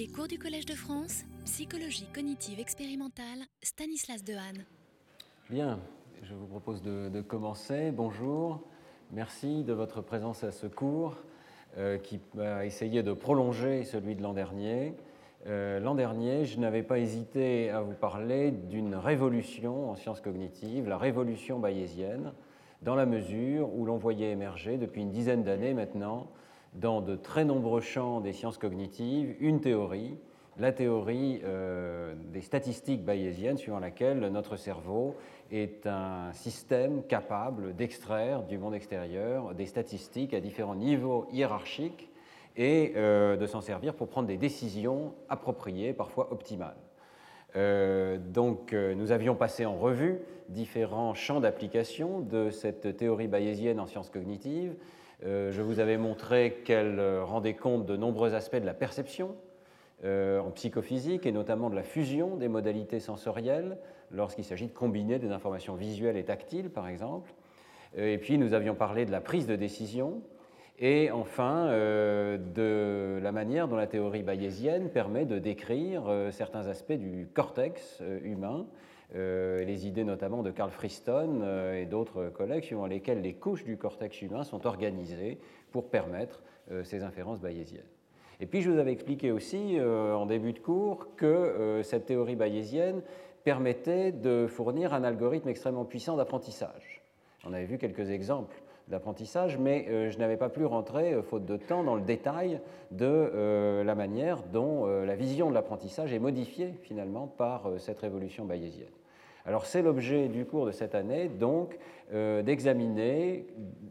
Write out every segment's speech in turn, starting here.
Les cours du Collège de France, psychologie cognitive expérimentale, Stanislas Dehaene. Bien, je vous propose de, commencer. Bonjour, merci de votre présence à ce cours euh, qui va essayer de prolonger celui de l'an dernier. Euh, l'an dernier, je n'avais pas hésité à vous parler d'une révolution en sciences cognitives, la révolution bayésienne, dans la mesure où l'on voyait émerger depuis une dizaine d'années maintenant dans de très nombreux champs des sciences cognitives une théorie, la théorie euh, des statistiques bayésiennes, suivant laquelle notre cerveau est un système capable d'extraire du monde extérieur des statistiques à différents niveaux hiérarchiques et euh, de s'en servir pour prendre des décisions appropriées, parfois optimales. Euh, donc, nous avions passé en revue différents champs d'application de cette théorie bayésienne en sciences cognitives, je vous avais montré qu'elle euh, rendait compte de nombreux aspects de la perception euh, en psychophysique et notamment de la fusion des modalités sensorielles lorsqu'il s'agit de combiner des informations visuelles et tactiles, par exemple. Et puis nous avions parlé de la prise de décision et enfin de la manière dont la théorie bayésienne permet de décrire certains aspects du cortex humain euh, les idées notamment de Carl Friston euh, et d'autres collègues, suivant lesquels les couches du cortex humain sont organisées pour permettre euh, ces inférences bayésiennes. Et puis je vous avais expliqué aussi en début de cours que cette théorie bayésienne permettait de fournir un algorithme extrêmement puissant d'apprentissage. On avait vu quelques exemples d'apprentissage, mais je n'avais pas pu rentrer, faute de temps, dans le détail de la manière dont la vision de l'apprentissage est modifiée finalement par cette révolution bayésienne. Alors c'est l'objet du cours de cette année, donc, euh, d'examiner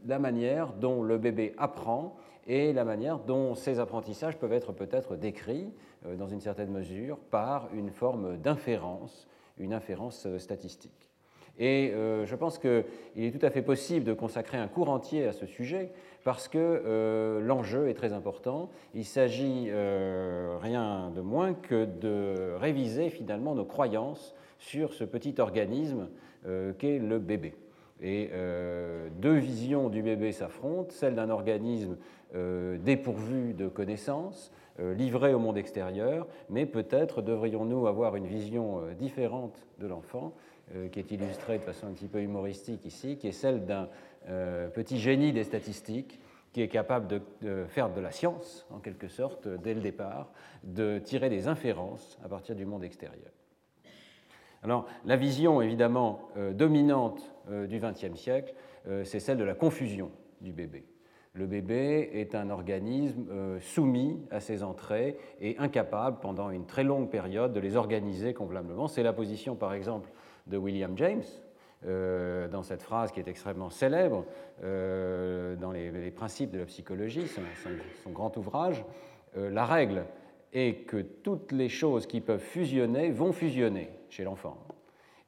la manière dont le bébé apprend et la manière dont ces apprentissages peuvent être peut-être décrits, euh, dans une certaine mesure, par une forme d'inférence, une inférence euh, statistique. Et je pense qu'il est tout à fait possible de consacrer un cours entier à ce sujet parce que l'enjeu est très important. Il s'agit rien de moins que de réviser finalement nos croyances sur ce petit organisme euh, qu'est le bébé. Et euh, deux visions du bébé s'affrontent, celle d'un organisme euh, dépourvu de connaissances, livré au monde extérieur, mais peut-être devrions-nous avoir une vision différente de l'enfant, qui est illustrée de façon un petit peu humoristique ici, qui est celle d'un petit génie des statistiques, qui est capable de, faire de la science, en quelque sorte, dès le départ, de tirer des inférences à partir du monde extérieur. Alors, la vision évidemment euh, dominante euh, du XXe siècle, euh, c'est celle de la confusion du bébé. Le bébé est un organisme soumis à ses entrées et incapable pendant une très longue période de les organiser convenablement. C'est la position, par exemple, de William James, dans cette phrase qui est extrêmement célèbre dans les, principes de la psychologie, son, son grand ouvrage. la règle est que toutes les choses qui peuvent fusionner vont fusionner chez l'enfant.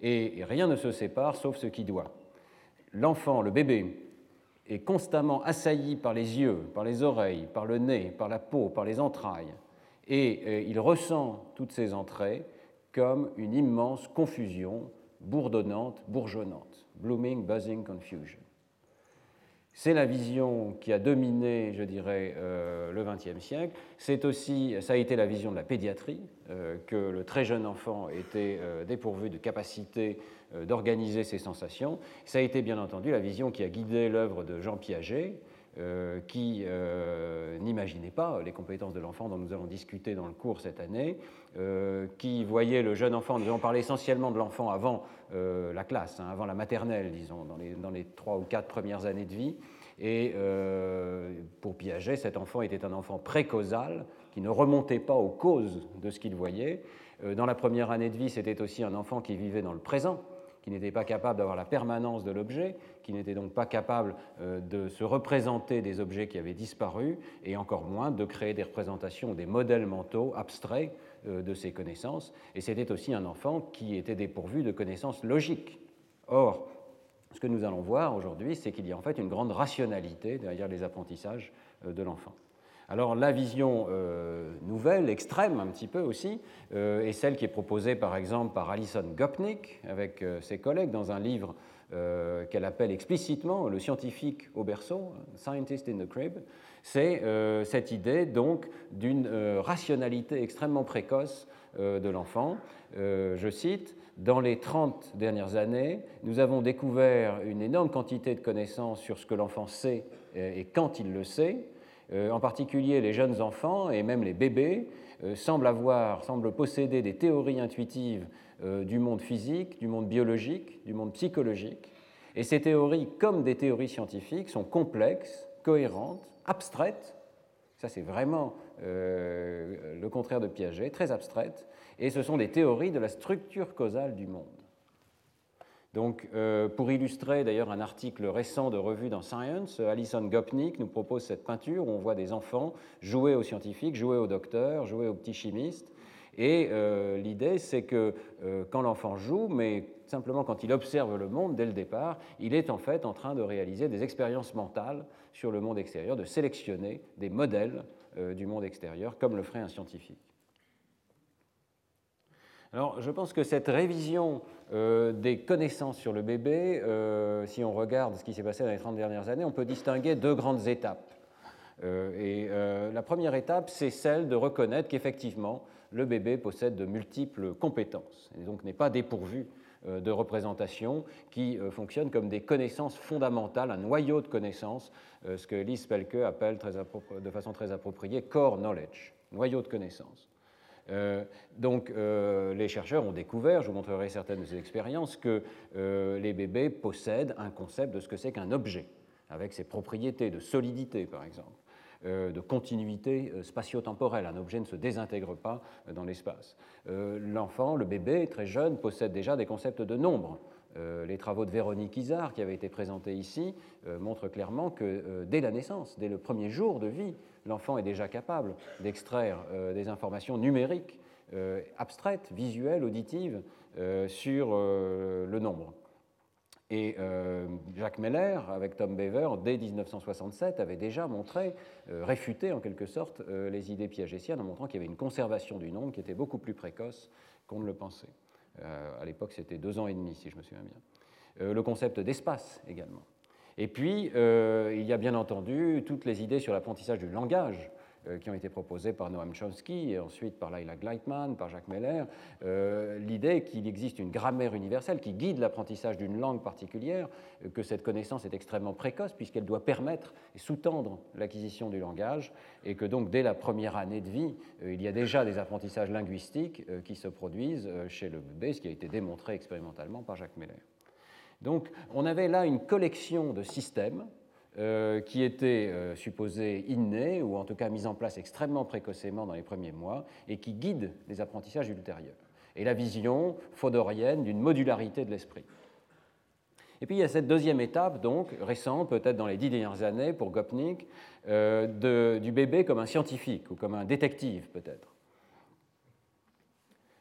Et rien ne se sépare sauf ce qui doit. L'enfant, le bébé, est constamment assailli par les yeux, par les oreilles, par le nez, par la peau, par les entrailles. Et euh, il ressent toutes ces entrées comme une immense confusion bourdonnante, bourgeonnante. Blooming, buzzing, confusion. C'est la vision qui a dominé, je dirais, euh, le XXe siècle. C'est aussi, ça a été la vision de la pédiatrie, euh, que le très jeune enfant était euh, dépourvu de capacité d'organiser ses sensations. Ça a été bien entendu la vision qui a guidé l'œuvre de Jean Piaget, qui n'imaginait pas les compétences de l'enfant dont nous allons discuter dans le cours cette année, qui voyait le jeune enfant, nous allons parler essentiellement de l'enfant avant la classe, hein, avant la maternelle, disons, dans les, trois ou quatre premières années de vie, et euh, pour Piaget, cet enfant était un enfant précausal qui ne remontait pas aux causes de ce qu'il voyait. Euh, dans la première année de vie, c'était aussi un enfant qui vivait dans le présent, qui n'était pas capable d'avoir la permanence de l'objet, qui n'était donc pas capable euh, de se représenter des objets qui avaient disparu, et encore moins de créer des représentations, des modèles mentaux abstraits de ces connaissances. Et c'était aussi un enfant qui était dépourvu de connaissances logiques. Or, ce que nous allons voir aujourd'hui, c'est qu'il y a en fait une grande rationalité derrière les apprentissages euh, de l'enfant. Alors la vision euh, nouvelle, extrême un petit peu aussi, euh, est celle qui est proposée par exemple par Alison Gopnik avec ses collègues dans un livre qu'elle appelle explicitement le scientifique au berceau, scientist in the crib, c'est cette idée donc d'une rationalité extrêmement précoce de l'enfant. je cite, dans les 30 dernières années, nous avons découvert une énorme quantité de connaissances sur ce que l'enfant sait et quand il le sait. En particulier, les jeunes enfants et même les bébés semblent avoir, semblent posséder des théories intuitives euh, du monde physique, du monde biologique, du monde psychologique. Et ces théories, comme des théories scientifiques, sont complexes, cohérentes, abstraites. Ça, c'est vraiment euh, le contraire de Piaget, très abstraites. Et ce sont des théories de la structure causale du monde. Donc, euh, pour illustrer d'ailleurs un article récent de revue dans Science, Alison Gopnik nous propose cette peinture où on voit des enfants jouer aux scientifiques, jouer aux docteurs, jouer aux petits chimistes, et euh, l'idée, c'est que euh, quand l'enfant joue, mais simplement quand il observe le monde dès le départ, il est en fait en train de réaliser des expériences mentales sur le monde extérieur, de sélectionner des modèles euh, du monde extérieur, comme le ferait un scientifique. Alors, je pense que cette révision des connaissances sur le bébé, si on regarde ce qui s'est passé dans les 30 dernières années, on peut distinguer deux grandes étapes. et la première étape, c'est celle de reconnaître qu'effectivement, le bébé possède de multiples compétences et donc n'est pas dépourvu euh, de représentations qui euh, fonctionnent comme des connaissances fondamentales, un noyau de connaissances, euh, ce que Lise Pelke appelle de façon très appropriée core knowledge, noyau de connaissances. donc les chercheurs ont découvert, je vous montrerai certaines de ces expériences, que les bébés possèdent un concept de ce que c'est qu'un objet, avec ses propriétés de solidité par exemple. Euh, de continuité euh, spatio-temporelle. Un objet ne se désintègre pas euh, dans l'espace. L'enfant, le bébé, très jeune, possède déjà des concepts de nombre. les travaux de Véronique Isard, qui avaient été présentés ici, montrent clairement que dès la naissance, dès le premier jour de vie, l'enfant est déjà capable d'extraire des informations numériques, abstraites, visuelles, auditives, sur le nombre. Et euh, Jacques Meller, avec Tom Beaver, dès 1967, avait déjà montré, euh, réfuté en quelque sorte euh, les idées piagétiennes en montrant qu'il y avait une conservation du nombre qui était beaucoup plus précoce qu'on ne le pensait. à l'époque, c'était deux ans et demi, si je me souviens bien. le concept d'espace également. Et puis, il y a bien entendu toutes les idées sur l'apprentissage du langage qui ont été proposés par Noam Chomsky et ensuite par Laila Gleitman, par Jacques Meller, euh, l'idée qu'il existe une grammaire universelle qui guide l'apprentissage d'une langue particulière, euh, que cette connaissance est extrêmement précoce puisqu'elle doit permettre et sous-tendre l'acquisition du langage et que donc dès la première année de vie, il y a déjà des apprentissages linguistiques qui se produisent chez le bébé, ce qui a été démontré expérimentalement par Jacques Meller. Donc on avait là une collection de systèmes euh, qui était euh, supposé inné, ou en tout cas mis en place extrêmement précocement dans les premiers mois, et qui guide les apprentissages ultérieurs. Et la vision fodorienne d'une modularité de l'esprit. Et puis il y a cette deuxième étape, donc récente, peut-être dans les dix dernières années pour Gopnik, euh, du bébé comme un scientifique ou comme un détective peut-être.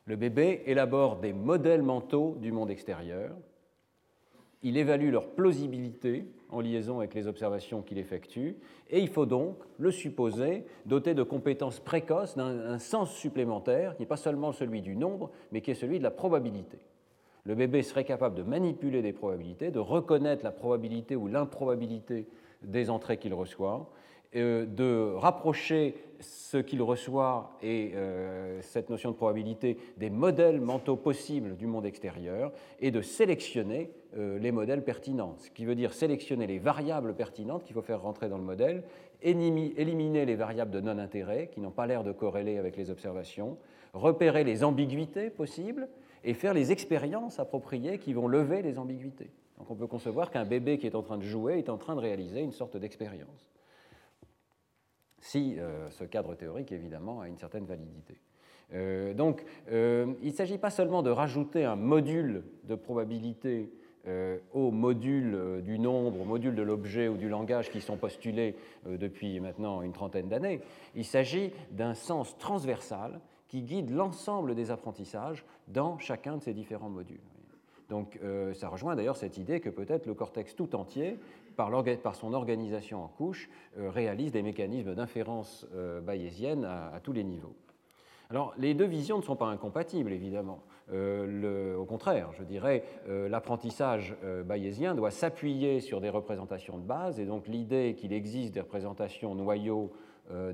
Le bébé élabore des modèles mentaux du monde extérieur, il évalue leur plausibilité en liaison avec les observations qu'il effectue, et il faut donc le supposer doté de compétences précoces d'un sens supplémentaire, qui n'est pas seulement celui du nombre, mais qui est celui de la probabilité. Le bébé serait capable de manipuler des probabilités, de reconnaître la probabilité ou l'improbabilité des entrées qu'il reçoit, de rapprocher ce qu'il reçoit et euh, cette notion de probabilité des modèles mentaux possibles du monde extérieur et de sélectionner euh, les modèles pertinents, ce qui veut dire sélectionner les variables pertinentes qu'il faut faire rentrer dans le modèle, éliminer les variables de non-intérêt qui n'ont pas l'air de corréler avec les observations, repérer les ambiguïtés possibles et faire les expériences appropriées qui vont lever les ambiguïtés. Donc on peut concevoir qu'un bébé qui est en train de jouer est en train de réaliser une sorte d'expérience si euh, ce cadre théorique, évidemment, a une certaine validité. Euh, donc, euh, il ne s'agit pas seulement de rajouter un module de probabilité au module du nombre, au module de l'objet ou du langage qui sont postulés depuis maintenant une trentaine d'années. Il s'agit d'un sens transversal qui guide l'ensemble des apprentissages dans chacun de ces différents modules. Donc ça rejoint d'ailleurs cette idée que peut-être le cortex tout entier par, son organisation en couches, euh, réalise des mécanismes d'inférence euh, bayésienne à, tous les niveaux. Alors, les deux visions ne sont pas incompatibles, évidemment. Euh, au contraire, je dirais, l'apprentissage bayésien doit s'appuyer sur des représentations de base, et donc l'idée qu'il existe des représentations noyaux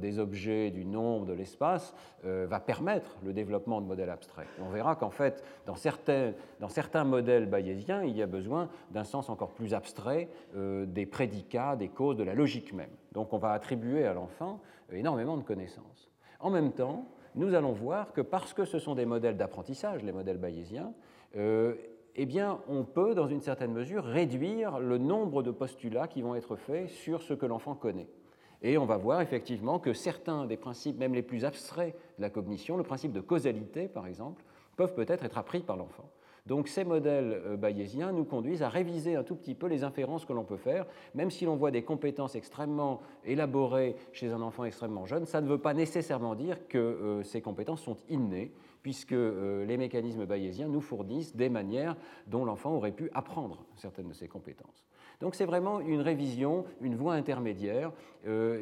des objets, du nombre, de l'espace, va permettre le développement de modèles abstraits. on verra qu'en fait, dans certains, modèles bayésiens, il y a besoin d'un sens encore plus abstrait des prédicats, des causes, de la logique même. Donc on va attribuer à l'enfant énormément de connaissances. En même temps, nous allons voir que parce que ce sont des modèles d'apprentissage, les modèles bayésiens, euh, eh bien, on peut, dans une certaine mesure, réduire le nombre de postulats qui vont être faits sur ce que l'enfant connaît. Et on va voir effectivement que certains des principes, même les plus abstraits de la cognition, le principe de causalité par exemple, peuvent peut-être être appris par l'enfant. Donc ces modèles euh, bayésiens nous conduisent à réviser un tout petit peu les inférences que l'on peut faire, même si l'on voit des compétences extrêmement élaborées chez un enfant extrêmement jeune, ça ne veut pas nécessairement dire que euh, ces compétences sont innées, puisque euh, les mécanismes bayésiens nous fournissent des manières dont l'enfant aurait pu apprendre certaines de ces compétences. Donc c'est vraiment une révision, une voie intermédiaire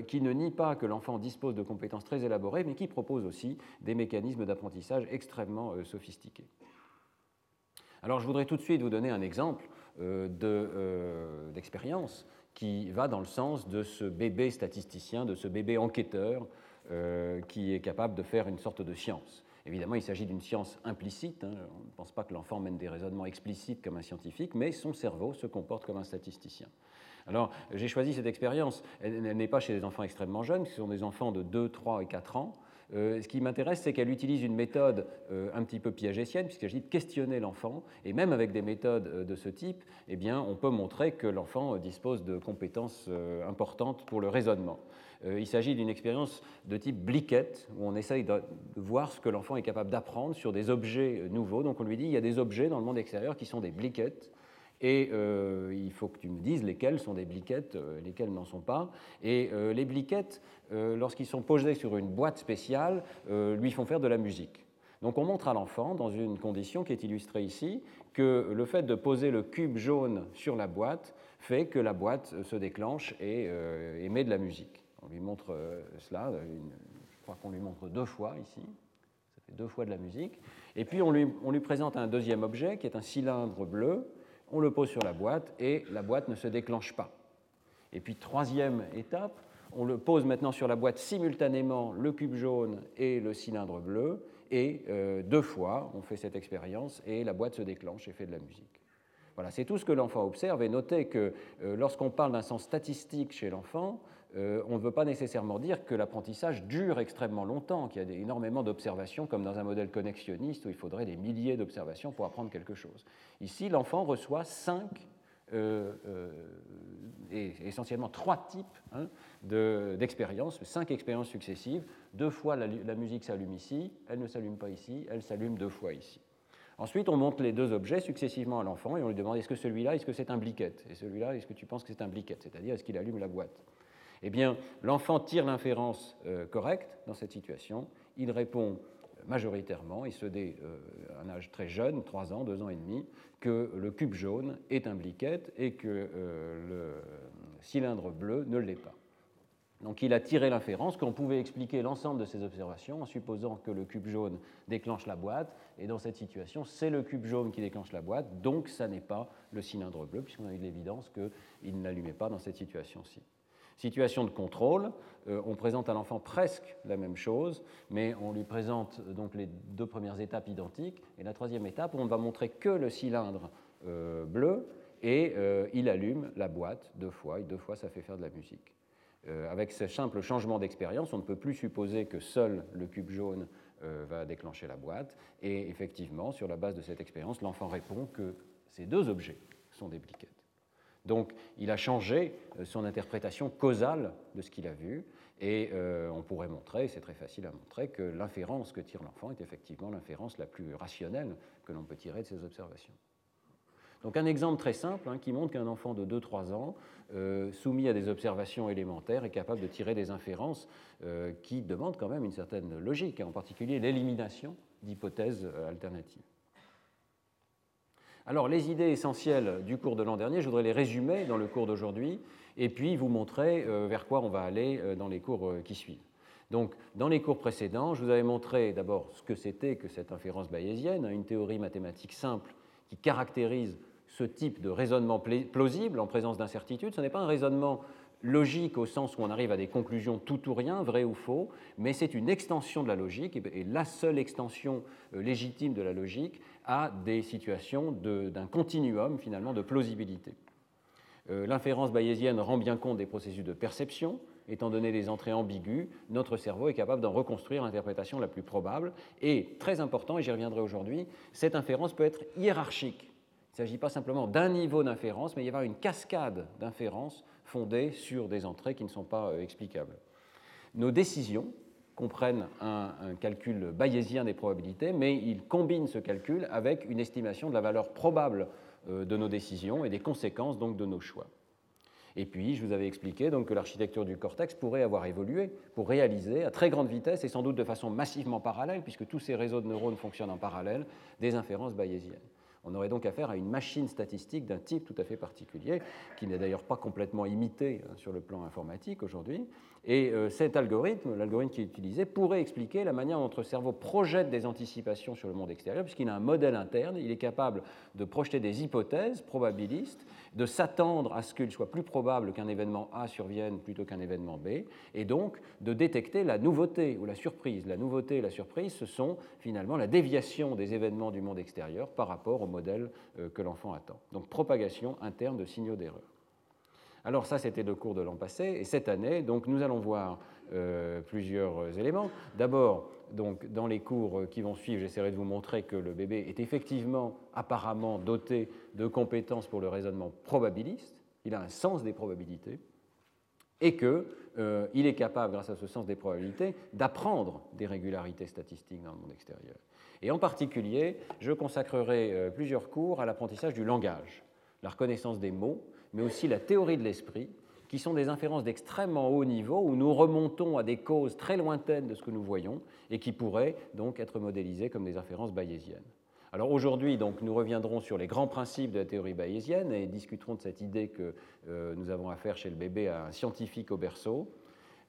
qui ne nie pas que l'enfant dispose de compétences très élaborées, mais qui propose aussi des mécanismes d'apprentissage extrêmement sophistiqués. Alors je voudrais tout de suite vous donner un exemple euh, euh, d'expérience qui va dans le sens de ce bébé statisticien, de ce bébé enquêteur euh, qui est capable de faire une sorte de science. Évidemment, il s'agit d'une science implicite. Hein. On ne pense pas que l'enfant mène des raisonnements explicites comme un scientifique, mais son cerveau se comporte comme un statisticien. Alors, j'ai choisi cette expérience. Elle, n'est pas chez des enfants extrêmement jeunes, ce sont des enfants de 2, 3 et 4 ans. Euh, ce qui m'intéresse, c'est qu'elle utilise une méthode euh, un petit peu piagétienne, puisqu'il s'agit de questionner l'enfant. Et même avec des méthodes euh, de ce type, eh bien, on peut montrer que l'enfant dispose de compétences importantes pour le raisonnement. Il s'agit d'une expérience de type bliquette, où on essaye de, voir ce que l'enfant est capable d'apprendre sur des objets nouveaux. Donc on lui dit, il y a des objets dans le monde extérieur qui sont des bliquettes et euh, il faut que tu me dises lesquelles sont des bliquettes, euh, lesquelles n'en sont pas. Et euh, les bliquettes, lorsqu'ils sont posés sur une boîte spéciale, lui font faire de la musique. Donc on montre à l'enfant, dans une condition qui est illustrée ici, que le fait de poser le cube jaune sur la boîte fait que la boîte se déclenche et émet de la musique. On lui montre cela, je crois qu'on lui montre deux fois ici, ça fait deux fois de la musique. Et puis on lui, présente un deuxième objet qui est un cylindre bleu on le pose sur la boîte et la boîte ne se déclenche pas. Et puis troisième étape, on le pose maintenant sur la boîte simultanément le cube jaune et le cylindre bleu, et euh, deux fois on fait cette expérience et la boîte se déclenche et fait de la musique. Voilà, c'est tout ce que l'enfant observe. Et notez que euh, lorsqu'on parle d'un sens statistique chez l'enfant, euh, on ne veut pas nécessairement dire que l'apprentissage dure extrêmement longtemps, qu'il y a énormément d'observations, comme dans un modèle connexionniste où il faudrait des milliers d'observations pour apprendre quelque chose. Ici, l'enfant reçoit cinq, euh, et essentiellement trois types hein, d'expériences, cinq expériences successives. Deux fois la, musique s'allume ici, elle ne s'allume pas ici, elle s'allume deux fois ici. Ensuite, on montre les deux objets successivement à l'enfant et on lui demande est-ce que celui-là, est-ce que c'est un bliquette? Et celui-là, est-ce que tu penses que c'est un bliquette? C'est-à-dire, est-ce qu'il allume la boîte? Eh bien, l'enfant tire l'inférence euh, correcte dans cette situation. Il répond majoritairement, et ce dès euh, un âge très jeune, 3 ans, 2 ans et demi, que le cube jaune est un bliquette et que euh, le cylindre bleu ne l'est pas. Donc il a tiré l'inférence qu'on pouvait expliquer l'ensemble de ces observations en supposant que le cube jaune déclenche la boîte, et dans cette situation, c'est le cube jaune qui déclenche la boîte, donc ça n'est pas le cylindre bleu, puisqu'on a eu de l'évidence qu'il n'allumait pas dans cette situation-ci. Situation de contrôle, euh, on présente à l'enfant presque la même chose, mais on lui présente donc les deux premières étapes identiques, et la troisième étape, on va montrer que le cylindre euh, bleu, et euh, il allume la boîte deux fois, et deux fois ça fait faire de la musique. Euh, avec ce simple changement d'expérience, on ne peut plus supposer que seul le cube jaune euh, va déclencher la boîte. Et effectivement, sur la base de cette expérience, l'enfant répond que ces deux objets sont des bliquettes. Donc, il a changé euh, son interprétation causale de ce qu'il a vu, et on pourrait montrer, c'est très facile à montrer, que l'inférence que tire l'enfant est effectivement l'inférence la plus rationnelle que l'on peut tirer de ces observations. Donc un exemple très simple hein, qui montre qu'un enfant de 2-3 ans, euh, soumis à des observations élémentaires, est capable de tirer des inférences euh, qui demandent quand même une certaine logique, en particulier l'élimination d'hypothèses euh, alternatives. Alors les idées essentielles du cours de l'an dernier, je voudrais les résumer dans le cours d'aujourd'hui et puis vous montrer vers quoi on va aller dans les cours qui suivent. Donc, dans les cours précédents, je vous avais montré d'abord ce que c'était que cette inférence bayésienne, une théorie mathématique simple qui caractérise ce type de raisonnement plausible en présence d'incertitude. Ce n'est pas un raisonnement logique au sens où on arrive à des conclusions tout ou rien, vrai ou faux, mais c'est une extension de la logique, et la seule extension euh, légitime de la logique à des situations d'un continuum finalement de plausibilité. Euh, l'inférence bayésienne rend bien compte des processus de perception, étant donné les entrées ambiguës, notre cerveau est capable d'en reconstruire l'interprétation la plus probable. Et très important, et j'y reviendrai aujourd'hui, cette inférence peut être hiérarchique. Il ne s'agit pas simplement d'un niveau d'inférence, mais il y avoir une cascade d'inférences fondées sur des entrées qui ne sont pas euh, explicables. Nos décisions comprennent un, calcul bayésien des probabilités, mais ils combinent ce calcul avec une estimation de la valeur probable euh, de nos décisions et des conséquences donc de nos choix. Et puis, je vous avais expliqué donc, que l'architecture du cortex pourrait avoir évolué pour réaliser à très grande vitesse et sans doute de façon massivement parallèle, puisque tous ces réseaux de neurones fonctionnent en parallèle, des inférences bayésiennes. On aurait donc affaire à une machine statistique d'un type tout à fait particulier, qui n'est d'ailleurs pas complètement imité euh, sur le plan informatique aujourd'hui, et euh, cet algorithme, l'algorithme qui est utilisé, pourrait expliquer la manière dont notre cerveau projette des anticipations sur le monde extérieur, puisqu'il a un modèle interne, il est capable de projeter des hypothèses probabilistes, de s'attendre à ce qu'il soit plus probable qu'un événement A survienne plutôt qu'un événement B, et donc de détecter la nouveauté ou la surprise. La nouveauté et la surprise, ce sont finalement la déviation des événements du monde extérieur par rapport au modèle euh, que l'enfant attend. Donc propagation interne de signaux d'erreur. Alors ça, c'était le cours de l'an passé, et cette année, donc, nous allons voir euh, plusieurs éléments. D'abord, donc, dans les cours qui vont suivre, j'essaierai de vous montrer que le bébé est effectivement apparemment doté de compétences pour le raisonnement probabiliste. Il a un sens des probabilités et qu'il euh, est capable, grâce à ce sens des probabilités, d'apprendre des régularités statistiques dans le monde extérieur. Et en particulier, je consacrerai euh, plusieurs cours à l'apprentissage du langage, la reconnaissance des mots, mais aussi la théorie de l'esprit, qui sont des inférences d'extrêmement haut niveau où nous remontons à des causes très lointaines de ce que nous voyons et qui pourraient donc être modélisées comme des inférences bayésiennes. Alors aujourd'hui, donc, nous reviendrons sur les grands principes de la théorie bayésienne et discuterons de cette idée que euh, nous avons affaire chez le bébé à un scientifique au berceau.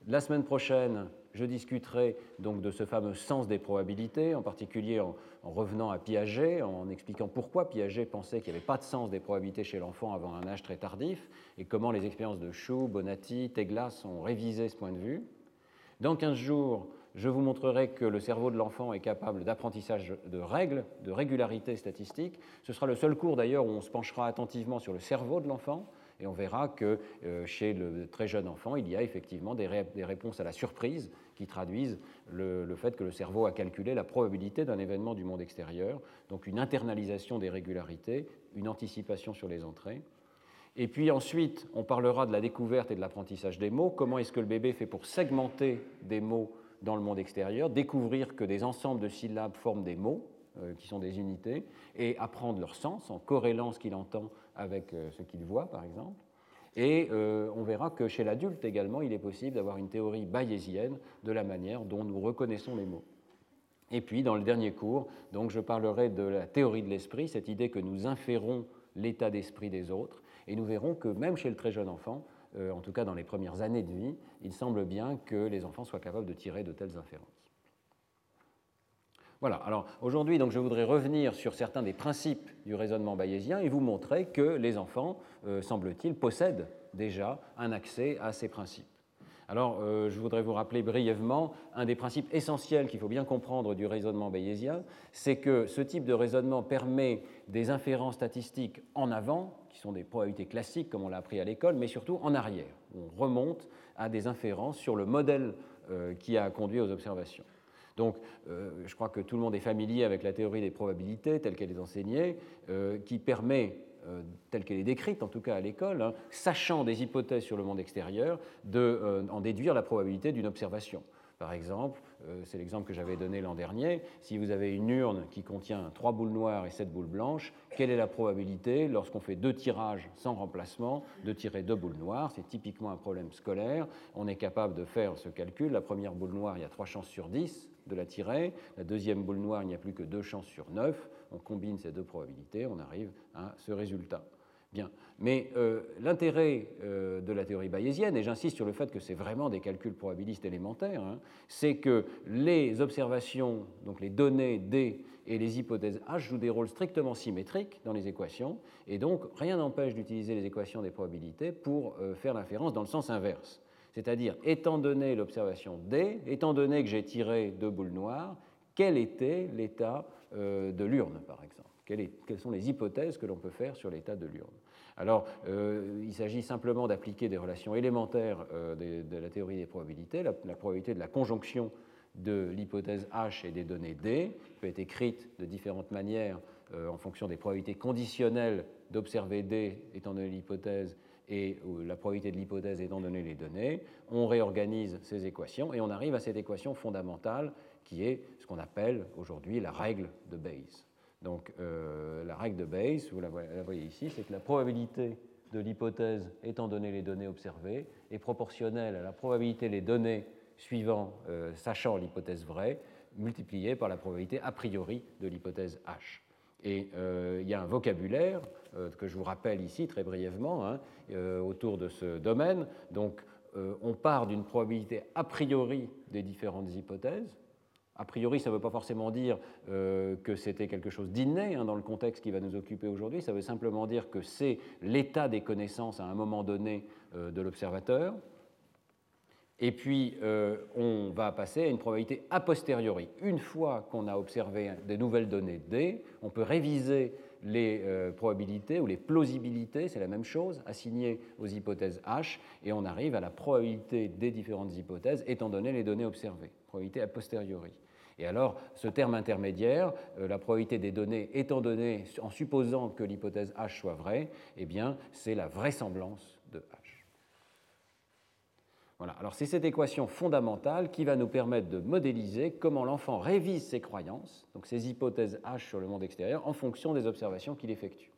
La semaine prochaine, je discuterai donc de ce fameux sens des probabilités, en particulier en, revenant à Piaget, en expliquant pourquoi Piaget pensait qu'il n'y avait pas de sens des probabilités chez l'enfant avant un âge très tardif, et comment les expériences de Chou, Bonatti, Teglas ont révisé ce point de vue. Dans 15 jours, je vous montrerai que le cerveau de l'enfant est capable d'apprentissage de règles, de régularité statistique. Ce sera le seul cours d'ailleurs où on se penchera attentivement sur le cerveau de l'enfant, et on verra que euh, chez le très jeune enfant, il y a effectivement des, réponses à la surprise qui traduisent le, fait que le cerveau a calculé la probabilité d'un événement du monde extérieur, donc une internalisation des régularités, une anticipation sur les entrées. Et puis ensuite, on parlera de la découverte et de l'apprentissage des mots. Comment est-ce que le bébé fait pour segmenter des mots dans le monde extérieur, découvrir que des ensembles de syllabes forment des mots, euh, qui sont des unités, et apprendre leur sens en corrélant ce qu'il entend avec euh, ce qu'il voit, par exemple. Et euh, on verra que chez l'adulte également, il est possible d'avoir une théorie bayésienne de la manière dont nous reconnaissons les mots. Et puis, dans le dernier cours, donc, je parlerai de la théorie de l'esprit, cette idée que nous inférons l'état d'esprit des autres, et nous verrons que même chez le très jeune enfant, en tout cas dans les premières années de vie, il semble bien que les enfants soient capables de tirer de telles inférences. Voilà, alors aujourd'hui, donc, je voudrais revenir sur certains des principes du raisonnement bayésien et vous montrer que les enfants, euh, semble-t-il, possèdent déjà un accès à ces principes. Alors, euh, je voudrais vous rappeler brièvement un des principes essentiels qu'il faut bien comprendre du raisonnement bayésien, c'est que ce type de raisonnement permet des inférences statistiques en avant, qui sont des probabilités classiques comme on l'a appris à l'école, mais surtout en arrière. On remonte à des inférences sur le modèle euh, qui a conduit aux observations. Donc, euh, je crois que tout le monde est familier avec la théorie des probabilités telle qu'elle est enseignée, euh, qui permet, euh, telle qu'elle est décrite en tout cas à l'école, hein, sachant des hypothèses sur le monde extérieur, d'en déduire la probabilité d'une observation. Par exemple, c'est l'exemple que j'avais donné l'an dernier, si vous avez une urne qui contient trois boules noires et sept boules blanches, quelle est la probabilité, lorsqu'on fait deux tirages sans remplacement, de tirer deux boules noires? C'est typiquement un problème scolaire. On est capable de faire ce calcul. La première boule noire, il y a trois chances sur dix de la tirer. La deuxième boule noire, il n'y a plus que deux chances sur neuf. On combine ces deux probabilités, on arrive à ce résultat. Bien. Mais euh, l'intérêt euh, de la théorie bayésienne, et j'insiste sur le fait que c'est vraiment des calculs probabilistes élémentaires, hein, c'est que les observations, donc les données D et les hypothèses H jouent des rôles strictement symétriques dans les équations, et donc rien n'empêche d'utiliser les équations des probabilités pour euh, faire l'inférence dans le sens inverse. C'est-à-dire, étant donné l'observation D, étant donné que j'ai tiré deux boules noires, quel était l'état de l'urne, par exemple? Quelles sont les hypothèses que l'on peut faire sur l'état de l'urne? Alors, euh, il s'agit simplement d'appliquer des relations élémentaires euh, de, la théorie des probabilités, la, probabilité de la conjonction de l'hypothèse H et des données D peut être écrite de différentes manières euh, en fonction des probabilités conditionnelles d'observer D étant donné l'hypothèse et la probabilité de l'hypothèse étant donné les données. On réorganise ces équations et on arrive à cette équation fondamentale qui est ce qu'on appelle aujourd'hui la règle de Bayes. Donc euh, la règle de Bayes, vous la voyez ici, c'est que la probabilité de l'hypothèse étant donné les données observées est proportionnelle à la probabilité des données suivant, euh, sachant l'hypothèse vraie, multipliée par la probabilité a priori de l'hypothèse H. Et euh, il y a un vocabulaire que je vous rappelle ici très brièvement hein, autour de ce domaine. Donc on part d'une probabilité a priori des différentes hypothèses, a priori, ça ne veut pas forcément dire euh, que c'était quelque chose d'inné hein, dans le contexte qui va nous occuper aujourd'hui, ça veut simplement dire que c'est l'état des connaissances à un moment donné euh, de l'observateur. Et puis, euh, on va passer à une probabilité a posteriori. Une fois qu'on a observé des nouvelles données D, on peut réviser les probabilités ou les plausibilités, c'est la même chose, assignées aux hypothèses H, et on arrive à la probabilité des différentes hypothèses étant donné les données observées, probabilité a posteriori. Et alors, ce terme intermédiaire, euh, la probabilité des données étant donnée en supposant que l'hypothèse H soit vraie, eh bien, c'est la vraisemblance de H. Voilà. Alors, c'est cette équation fondamentale qui va nous permettre de modéliser comment l'enfant révise ses croyances, donc ses hypothèses H sur le monde extérieur, en fonction des observations qu'il effectue.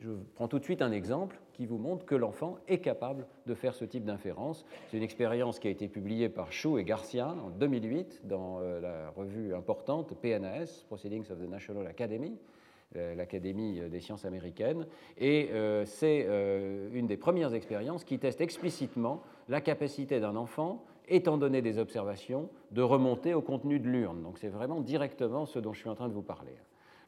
Je prends tout de suite un exemple qui vous montre que l'enfant est capable de faire ce type d'inférence. C'est une expérience qui a été publiée par Chou et Garcia en 2008 dans euh, la revue importante PNAS, Proceedings of the National Academy, l'Académie des sciences américaines. Et euh, c'est une des premières expériences qui teste explicitement la capacité d'un enfant, étant donné des observations, de remonter au contenu de l'urne. Donc c'est vraiment directement ce dont je suis en train de vous parler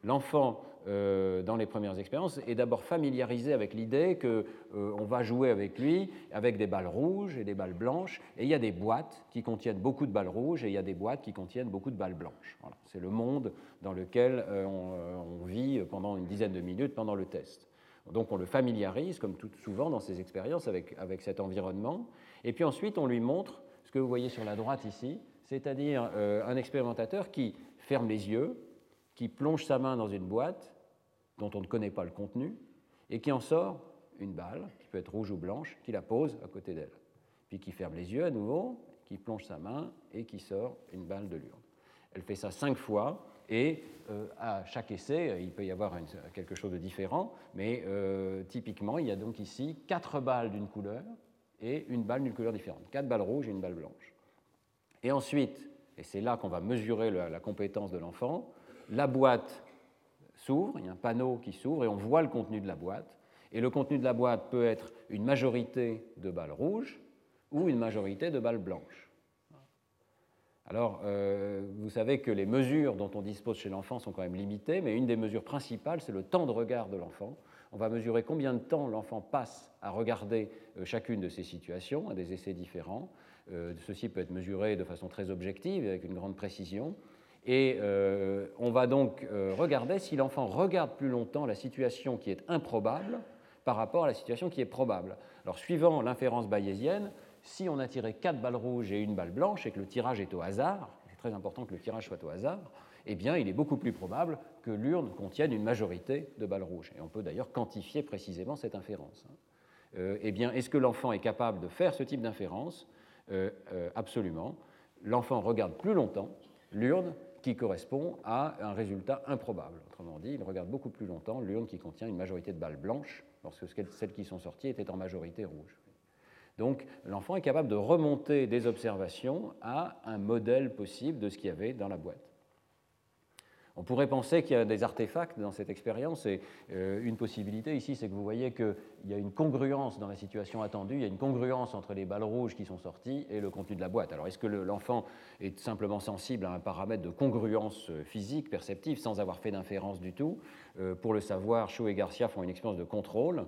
l'enfant, euh, dans les premières expériences, est d'abord familiarisé avec l'idée qu'on euh, va jouer avec lui avec des balles rouges et des balles blanches, et il y a des boîtes qui contiennent beaucoup de balles rouges et il y a des boîtes qui contiennent beaucoup de balles blanches. C'est le monde dans lequel euh, on, vit pendant une dizaine de minutes pendant le test. Donc on le familiarise, comme tout souvent dans ces expériences, avec cet environnement, et puis ensuite on lui montre ce que vous voyez sur la droite ici, c'est-à-dire un expérimentateur qui ferme les yeux, qui plonge sa main dans une boîte dont on ne connaît pas le contenu et qui en sort une balle, qui peut être rouge ou blanche, qui la pose à côté d'elle. Puis qui ferme les yeux à nouveau, qui plonge sa main et qui sort une balle de l'urne. Elle fait ça cinq fois et euh, à chaque essai, il peut y avoir quelque chose de différent, mais euh, typiquement, il y a donc ici quatre balles d'une couleur et une balle d'une couleur différente. Quatre balles rouges et une balle blanche. Et ensuite, et c'est là qu'on va mesurer la compétence de l'enfant, la boîte s'ouvre, il y a un panneau qui s'ouvre et on voit le contenu de la boîte. Et le contenu de la boîte peut être une majorité de balles rouges ou une majorité de balles blanches. Alors, euh, vous savez que les mesures dont on dispose chez l'enfant sont quand même limitées, mais une des mesures principales, c'est le temps de regard de l'enfant. On va mesurer combien de temps l'enfant passe à regarder euh, chacune de ces situations, à des essais différents. Euh, ceci peut être mesuré de façon très objective, avec une grande précision. Et euh, on va donc euh, regarder si l'enfant regarde plus longtemps la situation qui est improbable par rapport à la situation qui est probable. Alors, suivant l'inférence bayésienne, si on a tiré quatre balles rouges et une balle blanche et que le tirage est au hasard, c'est très important que le tirage soit au hasard, eh bien, il est beaucoup plus probable que l'urne contienne une majorité de balles rouges. Et on peut d'ailleurs quantifier précisément cette inférence. Hein. Euh, eh bien, est-ce que l'enfant est capable de faire ce type d'inférence? Absolument. L'enfant regarde plus longtemps l'urne qui correspond à un résultat improbable. Autrement dit, il regarde beaucoup plus longtemps l'urne qui contient une majorité de balles blanches, lorsque celles qui sont sorties étaient en majorité rouges. Donc l'enfant est capable de remonter des observations à un modèle possible de ce qu'il y avait dans la boîte. On pourrait penser qu'il y a des artefacts dans cette expérience et euh, une possibilité ici, c'est que vous voyez qu'il y a une congruence dans la situation attendue, il y a une congruence entre les balles rouges qui sont sorties et le contenu de la boîte. Alors est-ce que l'enfant est simplement sensible à un paramètre de congruence euh, physique, perceptive, sans avoir fait d'inférence du tout? Euh, Pour le savoir, Chou et Garcia font une expérience de contrôle.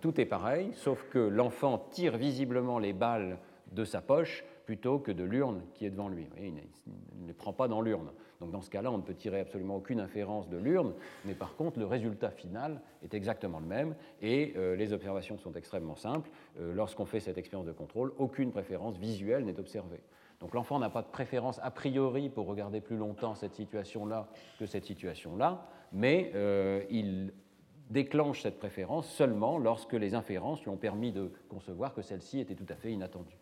tout est pareil, sauf que l'enfant tire visiblement les balles de sa poche plutôt que de l'urne qui est devant lui. il ne les prend pas dans l'urne. Donc dans ce cas-là, on ne peut tirer absolument aucune inférence de l'urne, mais par contre, le résultat final est exactement le même et euh, les observations sont extrêmement simples. Euh, lorsqu'on fait cette expérience de contrôle, aucune préférence visuelle n'est observée. Donc l'enfant n'a pas de préférence a priori pour regarder plus longtemps cette situation-là que cette situation-là, mais euh, il déclenche cette préférence seulement lorsque les inférences lui ont permis de concevoir que celle-ci était tout à fait inattendue.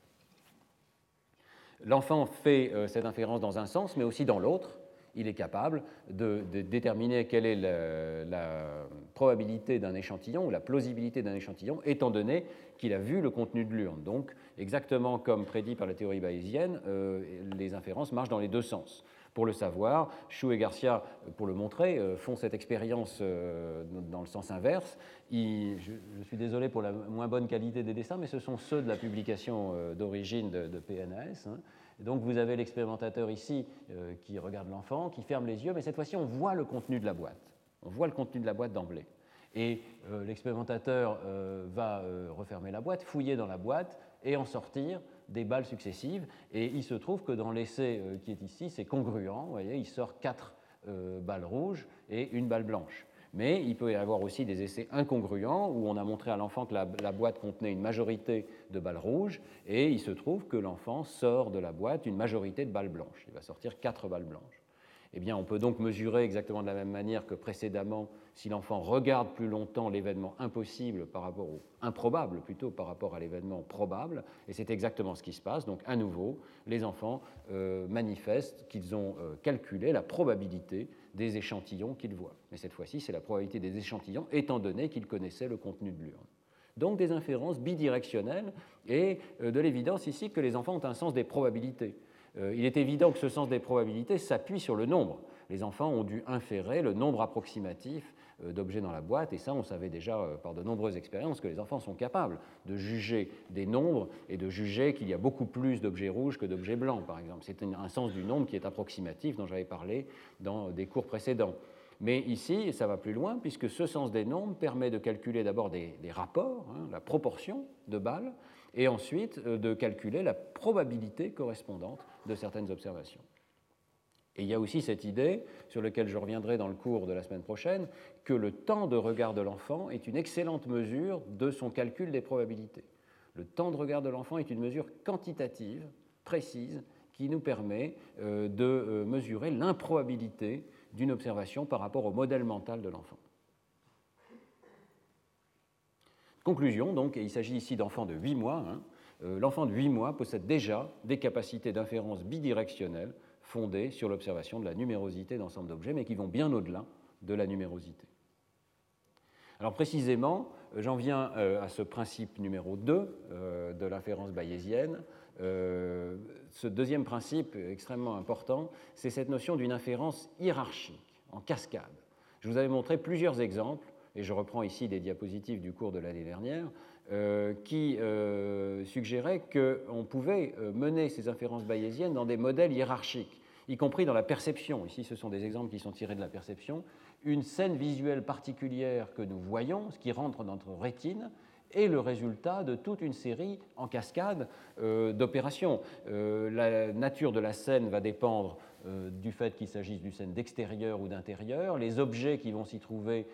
L'enfant fait cette inférence dans un sens, mais aussi dans l'autre, il est capable de, déterminer quelle est la, probabilité d'un échantillon ou la plausibilité d'un échantillon, étant donné qu'il a vu le contenu de l'urne. Donc, exactement comme prédit par la théorie bayésienne, euh, les inférences marchent dans les deux sens. Pour le savoir, Chou et Garcia, pour le montrer, euh, font cette expérience euh, dans le sens inverse. je, suis désolé pour la moins bonne qualité des dessins, mais ce sont ceux de la publication d'origine de, PNAS. Hein. Donc vous avez l'expérimentateur ici euh, qui regarde l'enfant, qui ferme les yeux, mais cette fois-ci on voit le contenu de la boîte. On voit le contenu de la boîte d'emblée. Et euh, l'expérimentateur euh, va refermer la boîte, fouiller dans la boîte et en sortir des balles successives. Et il se trouve que dans l'essai qui est ici, c'est congruent. Vous voyez, il sort quatre balles rouges et une balle blanche. Mais il peut y avoir aussi des essais incongruents où on a montré à l'enfant que la, boîte contenait une majorité de balles rouges et il se trouve que l'enfant sort de la boîte une majorité de balles blanches. Il va sortir quatre balles blanches. Eh bien, on peut donc mesurer exactement de la même manière que précédemment si l'enfant regarde plus longtemps l'événement impossible par rapport au improbable plutôt par rapport à l'événement probable, et c'est exactement ce qui se passe. Donc, à nouveau, les enfants euh, manifestent qu'ils ont euh, calculé la probabilité des échantillons qu'ils voient. Mais cette fois-ci, c'est la probabilité des échantillons, étant donné qu'ils connaissaient le contenu de l'urne. Donc des inférences bidirectionnelles et euh, de l'évidence ici que les enfants ont un sens des probabilités. Euh, il est évident que ce sens des probabilités s'appuie sur le nombre. Les enfants ont dû inférer le nombre approximatif d'objets dans la boîte, et ça, on savait déjà euh, par de nombreuses expériences que les enfants sont capables de juger des nombres et de juger qu'il y a beaucoup plus d'objets rouges que d'objets blancs, par exemple. C'est un sens du nombre qui est approximatif, dont j'avais parlé dans des cours précédents. Mais ici, ça va plus loin, puisque ce sens des nombres permet de calculer d'abord des, rapports, hein, la proportion de balles, et ensuite euh, de calculer la probabilité correspondante de certaines observations. Et il y a aussi cette idée, sur laquelle je reviendrai dans le cours de la semaine prochaine, que le temps de regard de l'enfant est une excellente mesure de son calcul des probabilités. Le temps de regard de l'enfant est une mesure quantitative, précise, qui nous permet euh, de euh, mesurer l'improbabilité d'une observation par rapport au modèle mental de l'enfant. Conclusion, donc, il s'agit ici d'enfants de 8 mois, hein, euh, l'enfant de 8 mois possède déjà des capacités d'inférence bidirectionnelles fondées sur l'observation de la numérosité d'ensemble d'objets, mais qui vont bien au-delà de la numérosité. Alors précisément, euh, j'en viens euh, à ce principe numéro 2 euh, de l'inférence bayésienne. Ce deuxième principe extrêmement important, c'est cette notion d'une inférence hiérarchique, en cascade. Je vous avais montré plusieurs exemples, et je reprends ici des diapositives du cours de l'année dernière, qui suggéraient qu'on pouvait mener ces inférences bayésiennes dans des modèles hiérarchiques y compris dans la perception. Ici, ce sont des exemples qui sont tirés de la perception. Une scène visuelle particulière que nous voyons, ce qui rentre dans notre rétine, est le résultat de toute une série en cascade euh, d'opérations. Euh, la nature de la scène va dépendre euh, du fait qu'il s'agisse d'une scène d'extérieur ou d'intérieur. Les objets qui vont s'y trouver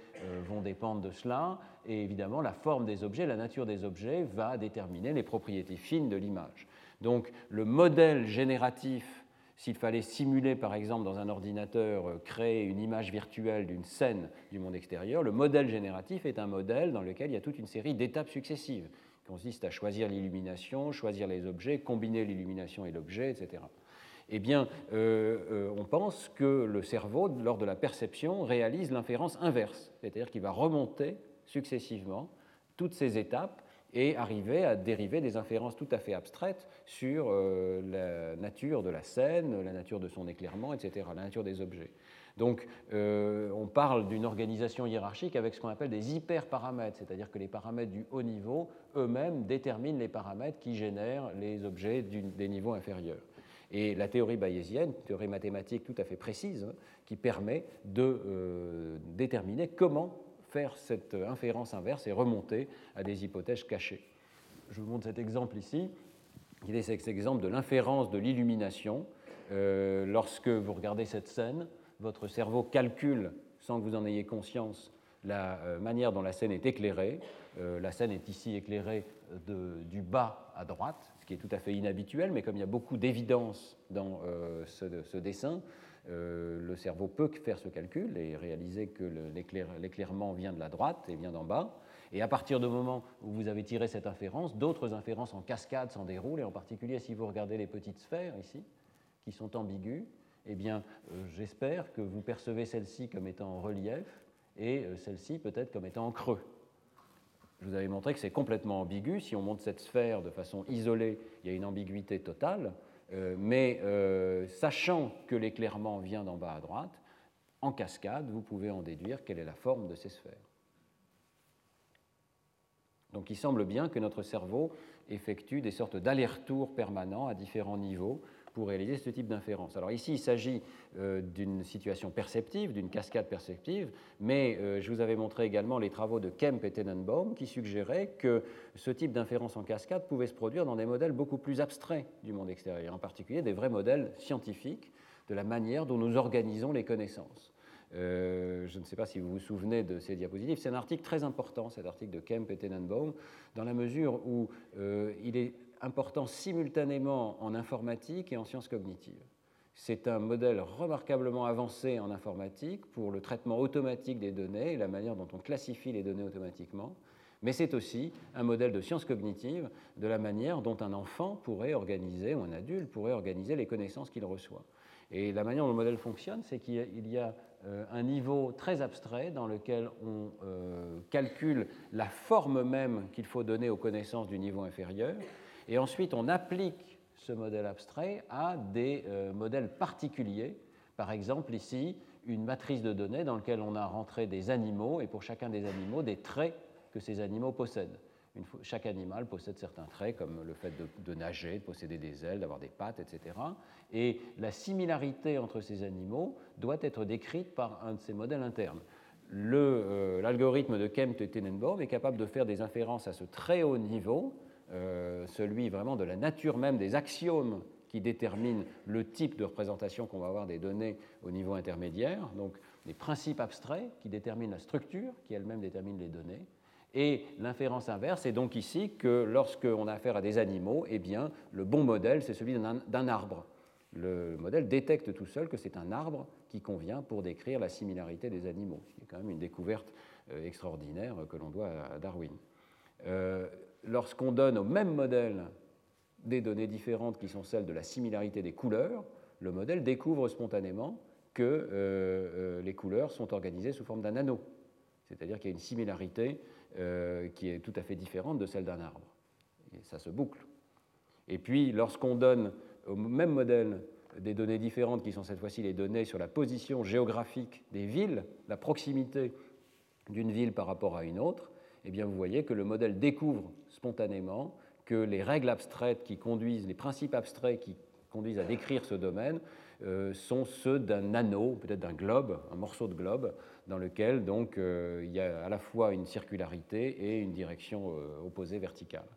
vont dépendre de cela. Et évidemment, la forme des objets, la nature des objets va déterminer les propriétés fines de l'image. Donc le modèle génératif s'il fallait simuler, par exemple, dans un ordinateur, euh, créer une image virtuelle d'une scène du monde extérieur, le modèle génératif est un modèle dans lequel il y a toute une série d'étapes successives, qui consistent à choisir l'illumination, choisir les objets, combiner l'illumination et l'objet, etc. Eh bien, euh, euh, on pense que le cerveau, lors de la perception, réalise l'inférence inverse, c'est-à-dire qu'il va remonter successivement toutes ces étapes et arriver à dériver des inférences tout à fait abstraites sur euh, la nature de la scène, la nature de son éclairement, etc., la nature des objets. Donc euh, on parle d'une organisation hiérarchique avec ce qu'on appelle des hyperparamètres, c'est-à-dire que les paramètres du haut niveau eux-mêmes déterminent les paramètres qui génèrent les objets des niveaux inférieurs. Et la théorie bayésienne, théorie mathématique tout à fait précise, hein, qui permet de euh, déterminer comment faire cette inférence inverse et remonter à des hypothèses cachées. Je vous montre cet exemple ici, qui est cet exemple de l'inférence de l'illumination. Euh, lorsque vous regardez cette scène, votre cerveau calcule, sans que vous en ayez conscience, la euh, manière dont la scène est éclairée. Euh, la scène est ici éclairée du bas à droite, ce qui est tout à fait inhabituel, mais comme il y a beaucoup d'évidence dans ce, dessin, euh, le cerveau peut faire ce calcul et réaliser que l'éclairement vient de la droite et vient d'en bas. Et à partir du moment où vous avez tiré cette inférence, d'autres inférences en cascade s'en déroulent, et en particulier si vous regardez les petites sphères ici, qui sont ambiguës, eh bien, euh, j'espère que vous percevez celle-ci comme étant en relief et euh, celle-ci peut-être comme étant en creux. Je vous avais montré que c'est complètement ambigu. Si on monte cette sphère de façon isolée, il y a une ambiguïté totale. Euh, mais euh, sachant que l'éclairement vient d'en bas à droite, en cascade, vous pouvez en déduire quelle est la forme de ces sphères. Donc il semble bien que notre cerveau effectue des sortes d'allers-retours permanents à différents niveaux pour réaliser ce type d'inférence. Alors ici, il s'agit euh, d'une situation perceptive, d'une cascade perceptive, mais euh, je vous avais montré également les travaux de Kemp et Tenenbaum qui suggéraient que ce type d'inférence en cascade pouvait se produire dans des modèles beaucoup plus abstraits du monde extérieur, en particulier des vrais modèles scientifiques de la manière dont nous organisons les connaissances. Euh, je ne sais pas si vous vous souvenez de ces diapositives. C'est un article très important, cet article de Kemp et Tenenbaum, dans la mesure où il est important simultanément en informatique et en sciences cognitives. C'est un modèle remarquablement avancé en informatique pour le traitement automatique des données et la manière dont on classifie les données automatiquement, mais c'est aussi un modèle de sciences cognitives de la manière dont un enfant pourrait organiser, ou un adulte pourrait organiser les connaissances qu'il reçoit. Et la manière dont le modèle fonctionne, c'est qu'il y a euh, un niveau très abstrait dans lequel on euh, calcule la forme même qu'il faut donner aux connaissances du niveau inférieur, et ensuite, on applique ce modèle abstrait à des euh, modèles particuliers. Par exemple, ici, une matrice de données dans laquelle on a rentré des animaux et pour chacun des animaux, des traits que ces animaux possèdent. chaque animal possède certains traits comme le fait de, nager, de posséder des ailes, d'avoir des pattes, etc. Et la similarité entre ces animaux doit être décrite par un de ces modèles internes. Euh, l'algorithme de Kemp et Tenenbaum est capable de faire des inférences à ce très haut niveau euh, celui vraiment de la nature même des axiomes qui déterminent le type de représentation qu'on va avoir des données au niveau intermédiaire, donc les principes abstraits qui déterminent la structure, qui elle-même détermine les données. Et l'inférence inverse est donc ici que lorsqu'on a affaire à des animaux, eh bien, le bon modèle, c'est celui d'un arbre. Le modèle détecte tout seul que c'est un arbre qui convient pour décrire la similarité des animaux, ce quand même une découverte euh, extraordinaire que l'on doit à Darwin. Euh, lorsqu'on donne au même modèle des données différentes qui sont celles de la similarité des couleurs, le modèle découvre spontanément que euh, euh, les couleurs sont organisées sous forme d'un anneau. C'est-à-dire qu'il y a une similarité euh, qui est tout à fait différente de celle d'un arbre. Et ça se boucle. Et puis, lorsqu'on donne au même modèle des données différentes, qui sont cette fois-ci les données sur la position géographique des villes, la proximité d'une ville par rapport à une autre, eh bien vous voyez que le modèle découvre spontanément que les règles abstraites qui conduisent, les principes abstraits qui conduisent à décrire ce domaine euh, sont ceux d'un anneau, peut-être d'un globe, un morceau de globe, dans lequel donc euh, il y a à la fois une circularité et une direction euh, opposée verticale.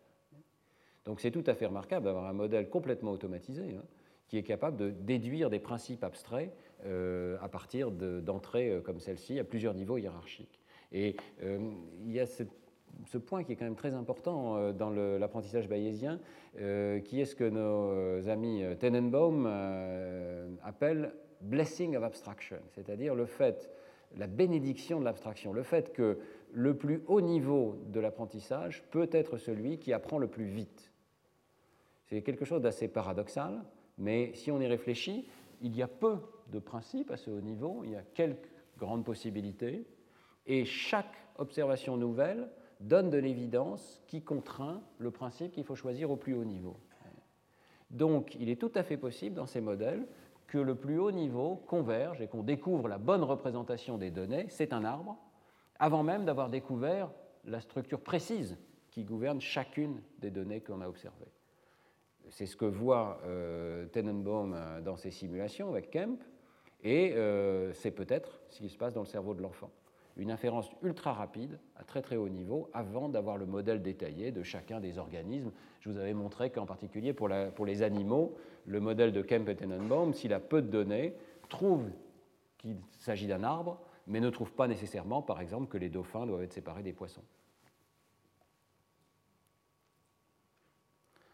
Donc c'est tout à fait remarquable d'avoir un modèle complètement automatisé hein, qui est capable de déduire des principes abstraits à partir d'entrées comme celle-ci à plusieurs niveaux hiérarchiques. Et euh, il y a ce point qui est quand même très important euh, dans l'apprentissage bayésien, euh, qui est ce que nos amis Tenenbaum appellent blessing of abstraction, c'est-à-dire le fait, la bénédiction de l'abstraction, le fait que le plus haut niveau de l'apprentissage peut être celui qui apprend le plus vite. C'est quelque chose d'assez paradoxal, mais si on y réfléchit, il y a peu de principes à ce haut niveau, il y a quelques grandes possibilités, et chaque observation nouvelle donne de l'évidence qui contraint le principe qu'il faut choisir au plus haut niveau. Donc il est tout à fait possible dans ces modèles que le plus haut niveau converge et qu'on découvre la bonne représentation des données, c'est un arbre, avant même d'avoir découvert la structure précise qui gouverne chacune des données qu'on a observées. C'est ce que voit euh, Tenenbaum euh, dans ses simulations avec Kemp, et euh, c'est peut-être ce qui se passe dans le cerveau de l'enfant. Une inférence ultra rapide, à très très haut niveau, avant d'avoir le modèle détaillé de chacun des organismes. Je vous avais montré qu'en particulier pour, les animaux, le modèle de Kemp et Tenenbaum, s'il a peu de données, trouve qu'il s'agit d'un arbre, mais ne trouve pas nécessairement, par exemple, que les dauphins doivent être séparés des poissons.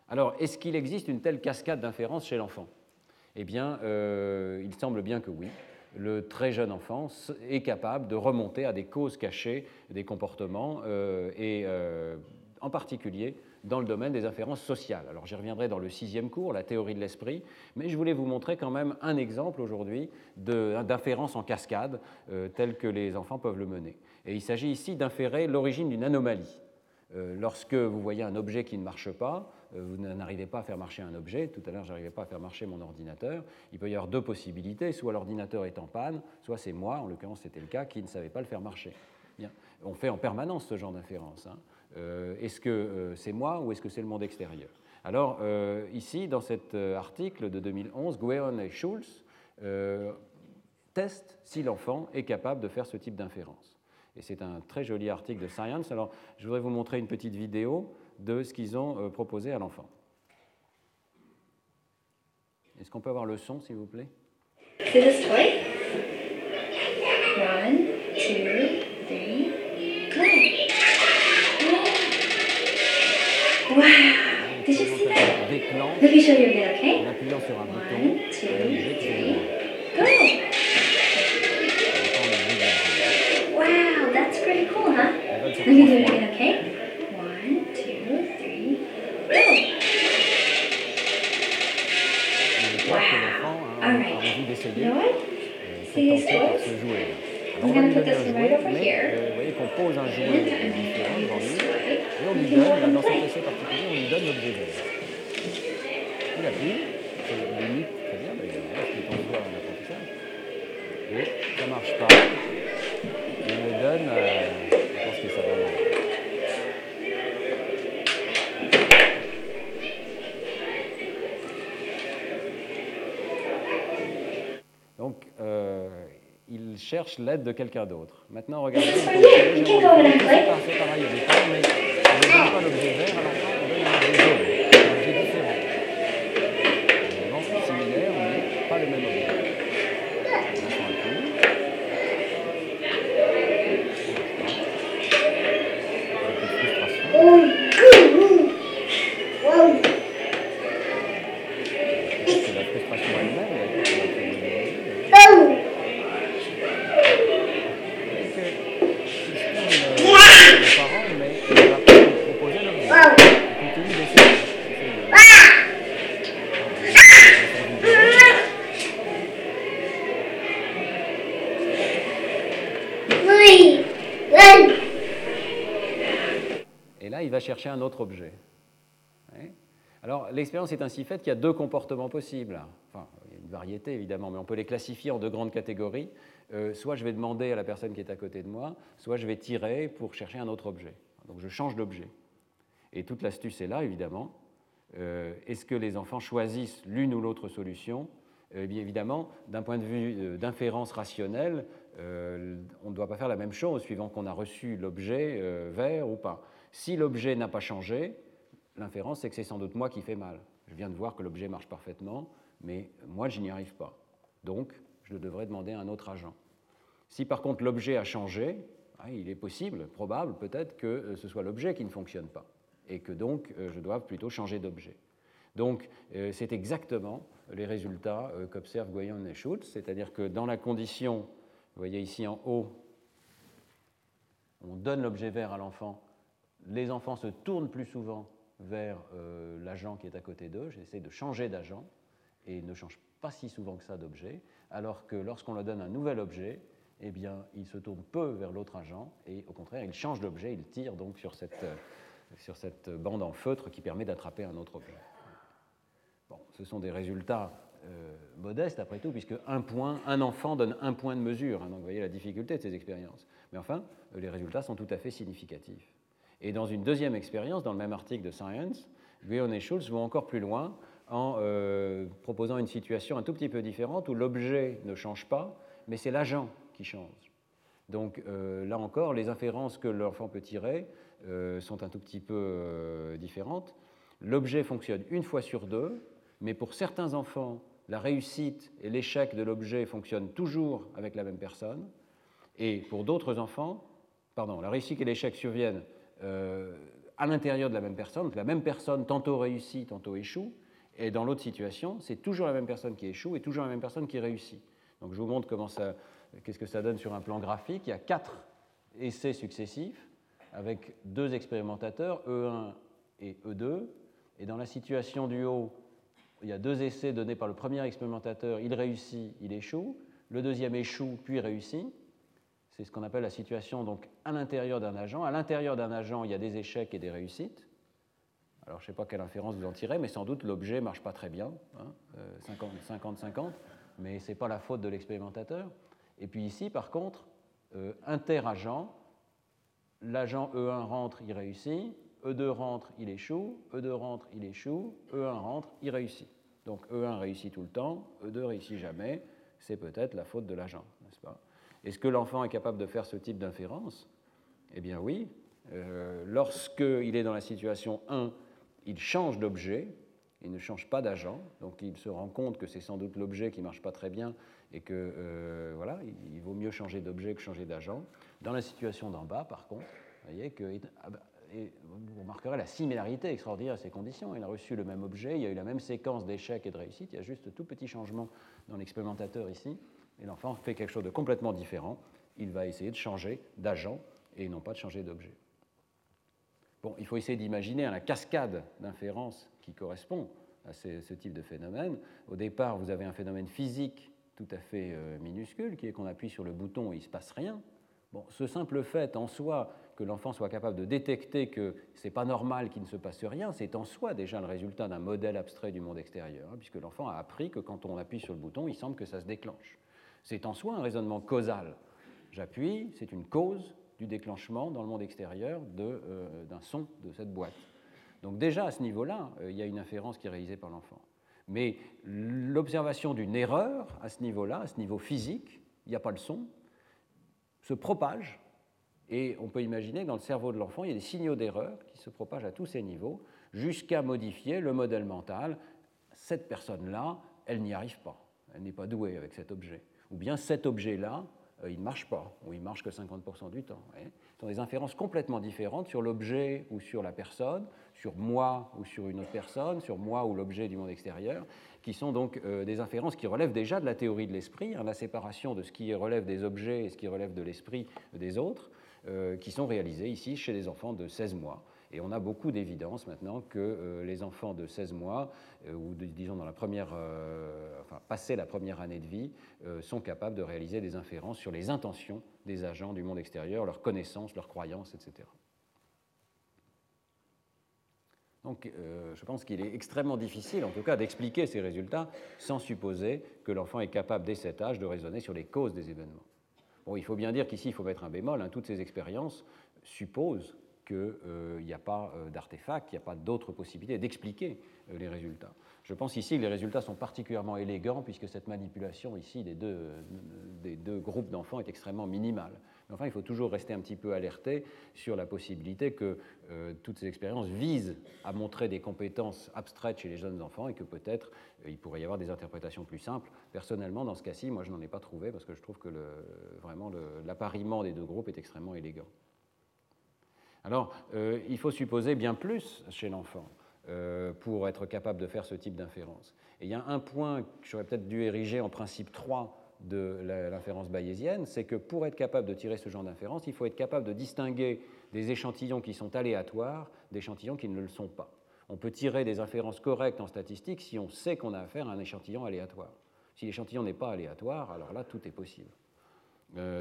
Alors, est-ce qu'il existe une telle cascade d'inférences chez l'enfant? Eh bien, euh, il semble bien que oui. Le très jeune enfant est capable de remonter à des causes cachées des comportements, euh, et euh, en particulier dans le domaine des inférences sociales. Alors j'y reviendrai dans le sixième cours, la théorie de l'esprit, mais je voulais vous montrer quand même un exemple aujourd'hui d'inférence en cascade tel que les enfants peuvent le mener. Et il s'agit ici d'inférer l'origine d'une anomalie. lorsque vous voyez un objet qui ne marche pas, euh, vous n'arrivez pas à faire marcher un objet. Tout à l'heure, je n'arrivais pas à faire marcher mon ordinateur. Il peut y avoir deux possibilités. Soit l'ordinateur est en panne, soit c'est moi, en l'occurrence c'était le cas, qui ne savait pas le faire marcher. Bien. On fait en permanence ce genre d'inférence. Hein. Euh, est-ce que euh, c'est moi ou est-ce que c'est le monde extérieur? Alors, ici, dans cet article de 2011, Gueon et Schulz testent si l'enfant est capable de faire ce type d'inférence. Et c'est un très joli article de Science. Alors, je voudrais vous montrer une petite vidéo de ce qu'ils ont euh, proposé à l'enfant. Est-ce qu'on peut avoir le son, s'il vous plaît? This toy? One, two, three, go! Wow! Did you see that? Let me show you again, okay? En appuyant sur un bouton, One, two, three, go! Wow, that's pretty cool, huh? Let me do it again, okay? D'essayer euh, se tenter par ce jouet. Alors on va lui donner un jouet, mais euh, vous voyez qu'on pose un jouet différent devant lui, et on lui donne, dans cet essai particulier, on lui donne l'objet vert. Il appuie, cherche l'aide de quelqu'un d'autre. Maintenant, regardez. C'est pareil au départ, mais on ne donne pas l'objet vert à l'enfant, on donne un objet jaune, un autre objet. Alors, l'expérience est ainsi faite qu'il y a deux comportements possibles. Enfin, il y a une variété évidemment, mais on peut les classifier en deux grandes catégories. Euh, soit je vais demander à la personne qui est à côté de moi, soit je vais tirer pour chercher un autre objet. Donc je change d'objet. Et toute l'astuce est là, évidemment. Euh, est-ce que les enfants choisissent l'une ou l'autre solution? Eh bien évidemment, d'un point de vue euh, d'inférence rationnelle, on ne doit pas faire la même chose suivant qu'on a reçu l'objet vert ou pas. Si l'objet n'a pas changé, l'inférence, c'est que c'est sans doute moi qui fais mal. Je viens de voir que l'objet marche parfaitement, mais moi, je n'y arrive pas. Donc, je devrais demander à un autre agent. Si par contre l'objet a changé, ah, il est possible, probable peut-être que euh, ce soit l'objet qui ne fonctionne pas, et que donc euh, je dois plutôt changer d'objet. Donc, euh, c'est exactement les résultats qu'observent Goyon et Schultz, c'est-à-dire que dans la condition, vous voyez ici en haut, on donne l'objet vert à l'enfant les enfants se tournent plus souvent vers euh, l'agent qui est à côté d'eux, j'essaie de changer d'agent, et ne changent pas si souvent que ça d'objet, alors que lorsqu'on leur donne un nouvel objet, eh bien, il se tourne peu vers l'autre agent et au contraire, il change d'objet, il tire donc sur cette, cette bande en feutre qui permet d'attraper un autre objet. Ce sont des résultats euh, modestes après tout, puisque un point, un enfant donne un point de mesure. Hein, donc vous voyez la difficulté de ces expériences. Mais enfin, les résultats sont tout à fait significatifs. Et dans une deuxième expérience, dans le même article de Science, Guillaume et Schultz vont encore plus loin en euh, proposant une situation un tout petit peu différente où l'objet ne change pas, mais c'est l'agent qui change. Donc euh, là encore, les inférences que l'enfant peut tirer euh, sont un tout petit peu différentes. L'objet fonctionne une fois sur deux, mais pour certains enfants, la réussite et l'échec de l'objet fonctionnent toujours avec la même personne, et pour d'autres enfants, pardon, la réussite et l'échec surviennent à l'intérieur de la même personne, donc la même personne tantôt réussit, tantôt échoue, et dans l'autre situation, c'est toujours la même personne qui échoue et toujours la même personne qui réussit. Donc je vous montre comment ça, qu'est-ce que ça donne sur un plan graphique. Il y a quatre essais successifs avec deux expérimentateurs, E1 et E2. Et dans la situation du haut, il y a deux essais donnés par le premier expérimentateur. Il réussit, il échoue. Le deuxième échoue, puis réussit. C'est ce qu'on appelle la situation donc à l'intérieur d'un agent. À l'intérieur d'un agent, il y a des échecs et des réussites. Alors je ne sais pas quelle inférence vous en tirez, mais sans doute l'objet ne marche pas très bien, 50-50, hein, euh, mais ce n'est pas la faute de l'expérimentateur. Et puis ici, par contre, euh, interagent, l'agent E1 rentre, il réussit, E2 rentre, il échoue, E2 rentre, il échoue, E1 rentre, il réussit. Donc E1 réussit tout le temps, E2 réussit jamais, c'est peut-être la faute de l'agent, n'est-ce pas? Est-ce que l'enfant est capable de faire ce type d'inférence? Eh bien oui. Euh, Lorsqu'il est dans la situation 1, il change d'objet, il ne change pas d'agent, donc il se rend compte que c'est sans doute l'objet qui ne marche pas très bien et que euh, voilà, il, vaut mieux changer d'objet que changer d'agent. Dans la situation d'en bas, par contre, vous voyez que bah, vous remarquerez la similarité extraordinaire à ces conditions. Il a reçu le même objet, il y a eu la même séquence d'échecs et de réussites, il y a juste tout petit changement dans l'expérimentateur ici, et l'enfant fait quelque chose de complètement différent. Il va essayer de changer d'agent et non pas de changer d'objet. Bon, il faut essayer d'imaginer la cascade d'inférences qui correspond à ce, type de phénomène. Au départ, vous avez un phénomène physique tout à fait euh, minuscule, qui est qu'on appuie sur le bouton et il ne se passe rien. Bon, ce simple fait en soi que l'enfant soit capable de détecter que ce n'est pas normal qu'il ne se passe rien, c'est en soi déjà le résultat d'un modèle abstrait du monde extérieur, hein, puisque l'enfant a appris que quand on appuie sur le bouton, il semble que ça se déclenche. C'est en soi un raisonnement causal. J'appuie, c'est une cause, du déclenchement dans le monde extérieur euh, d'un son de cette boîte. Donc déjà à ce niveau-là, euh, il y a une inférence qui est réalisée par l'enfant. Mais l'observation d'une erreur à ce niveau-là, à ce niveau physique, il n'y a pas le son, se propage, et on peut imaginer que dans le cerveau de l'enfant, il y a des signaux d'erreur qui se propagent à tous ces niveaux, jusqu'à modifier le modèle mental. Cette personne-là, elle n'y arrive pas, elle n'est pas douée avec cet objet. Ou bien cet objet-là, euh, il ne marche pas, ou il marche que 50% du temps. Ce sont des inférences complètement différentes sur l'objet ou sur la personne, sur moi ou sur une autre personne, sur moi ou l'objet du monde extérieur, qui sont donc euh, des inférences qui relèvent déjà de la théorie de l'esprit, hein, la séparation de ce qui relève des objets et ce qui relève de l'esprit des autres, qui sont réalisées ici chez les enfants de 16 mois. Et on a beaucoup d'évidence maintenant que euh, les enfants de 16 mois, euh, ou disons dans la première, euh, enfin, passé la première année de vie, sont capables de réaliser des inférences sur les intentions des agents du monde extérieur, leurs connaissances, leurs croyances, etc. Donc je pense qu'il est extrêmement difficile, en tout cas, d'expliquer ces résultats sans supposer que l'enfant est capable, dès cet âge, de raisonner sur les causes des événements. Bon, il faut bien dire qu'ici, il faut mettre un bémol. Hein. toutes ces expériences supposent qu'il n'y a pas euh, d'artefact, qu'il n'y a pas d'autres possibilités d'expliquer euh, les résultats. Je pense ici que les résultats sont particulièrement élégants puisque cette manipulation ici des deux, des deux groupes d'enfants est extrêmement minimale. Enfin, il faut toujours rester un petit peu alerté sur la possibilité que euh, toutes ces expériences visent à montrer des compétences abstraites chez les jeunes enfants et que peut-être il pourrait y avoir des interprétations plus simples. Personnellement, dans ce cas-ci, moi je n'en ai pas trouvé parce que je trouve que vraiment l'appariement des deux groupes est extrêmement élégant. Alors, euh, il faut supposer bien plus chez l'enfant euh, pour être capable de faire ce type d'inférence. Et il y a un point que j'aurais peut-être dû ériger en principe 3 de l'inférence bayésienne, c'est que pour être capable de tirer ce genre d'inférence, il faut être capable de distinguer des échantillons qui sont aléatoires d'échantillons qui ne le sont pas. On peut tirer des inférences correctes en statistique si on sait qu'on a affaire à un échantillon aléatoire. Si l'échantillon n'est pas aléatoire, alors là, tout est possible.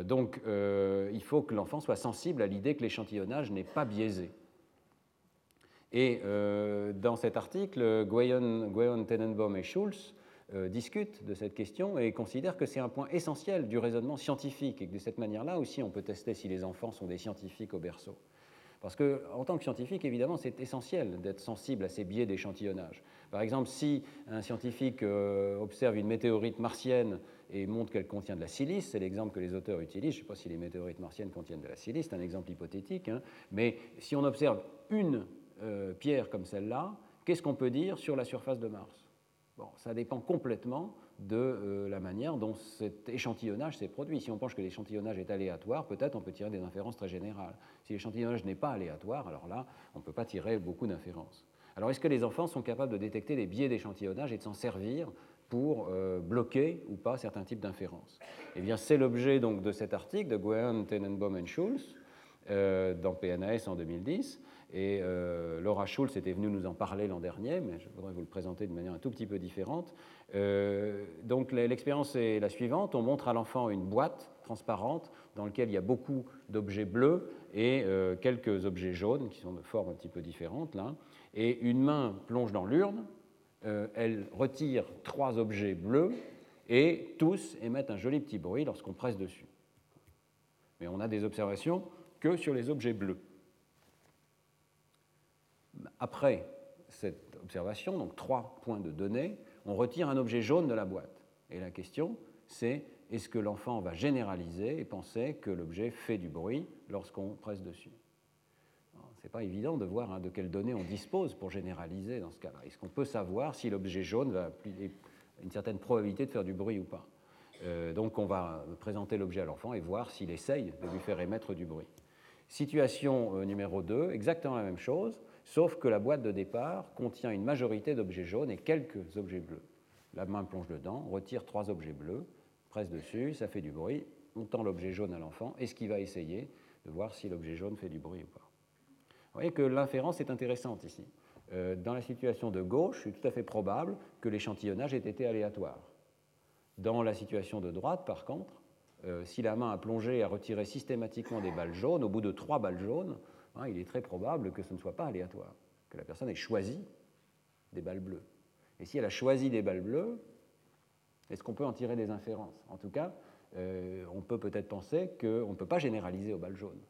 donc, il faut que l'enfant soit sensible à l'idée que l'échantillonnage n'est pas biaisé. Et dans cet article, Guyon, Tenenbaum et Schulz discutent de cette question et considèrent que c'est un point essentiel du raisonnement scientifique et que de cette manière-là aussi on peut tester si les enfants sont des scientifiques au berceau. Parce qu'en tant que scientifique, évidemment, c'est essentiel d'être sensible à ces biais d'échantillonnage. Par exemple, si un scientifique euh, observe une météorite martienne et montre qu'elle contient de la silice, c'est l'exemple que les auteurs utilisent, je ne sais pas si les météorites martiennes contiennent de la silice, c'est un exemple hypothétique, hein. mais si on observe une euh, pierre comme celle-là, qu'est-ce qu'on peut dire sur la surface de Mars? Ça dépend complètement de euh, la manière dont cet échantillonnage s'est produit. Si on pense que l'échantillonnage est aléatoire, peut-être on peut tirer des inférences très générales. Si l'échantillonnage n'est pas aléatoire, alors là, on ne peut pas tirer beaucoup d'inférences. Alors est-ce que les enfants sont capables de détecter les biais d'échantillonnage et de s'en servir pour euh, bloquer ou pas certains types d'inférences? Eh bien, c'est l'objet donc de cet article de Guerin, Tenenbaum et Schulz euh, dans PNAS en 2010. Et euh, Laura Schulz était venue nous en parler l'an dernier, mais je voudrais vous le présenter de manière un tout petit peu différente. Euh, donc l'expérience est la suivante. On montre à l'enfant une boîte transparente dans laquelle il y a beaucoup d'objets bleus et euh, quelques objets jaunes qui sont de formes un petit peu différentes. Là. Et une main plonge dans l'urne, elle retire trois objets bleus et tous émettent un joli petit bruit lorsqu'on presse dessus. Mais on a des observations que sur les objets bleus. Après cette observation, donc trois points de données, on retire un objet jaune de la boîte. Et la question, c'est est-ce que l'enfant va généraliser et penser que l'objet fait du bruit lorsqu'on presse dessus? Ce n'est pas évident de voir hein, de quelles données on dispose pour généraliser dans ce cas-là. Est-ce qu'on peut savoir si l'objet jaune a une certaine probabilité de faire du bruit ou pas? Euh, Donc on va présenter l'objet à l'enfant et voir s'il essaye de lui faire émettre du bruit. Situation euh, numéro 2, exactement la même chose sauf que la boîte de départ contient une majorité d'objets jaunes et quelques objets bleus. La main plonge dedans, retire trois objets bleus, presse dessus, ça fait du bruit, on tend l'objet jaune à l'enfant, est-ce qu'il va essayer de voir si l'objet jaune fait du bruit ou pas? Vous voyez que l'inférence est intéressante ici. Euh, dans la situation de gauche, c'est tout à fait probable que l'échantillonnage ait été aléatoire. Dans la situation de droite, par contre, euh, si la main a plongé et a retiré systématiquement des balles jaunes, au bout de trois balles jaunes, Hein, il est très probable que ce ne soit pas aléatoire, que la personne ait choisi des balles bleues. Et si elle a choisi des balles bleues, est-ce qu'on peut en tirer des inférences? En tout cas, euh, on peut peut-être penser qu'on ne peut pas généraliser aux balles jaunes.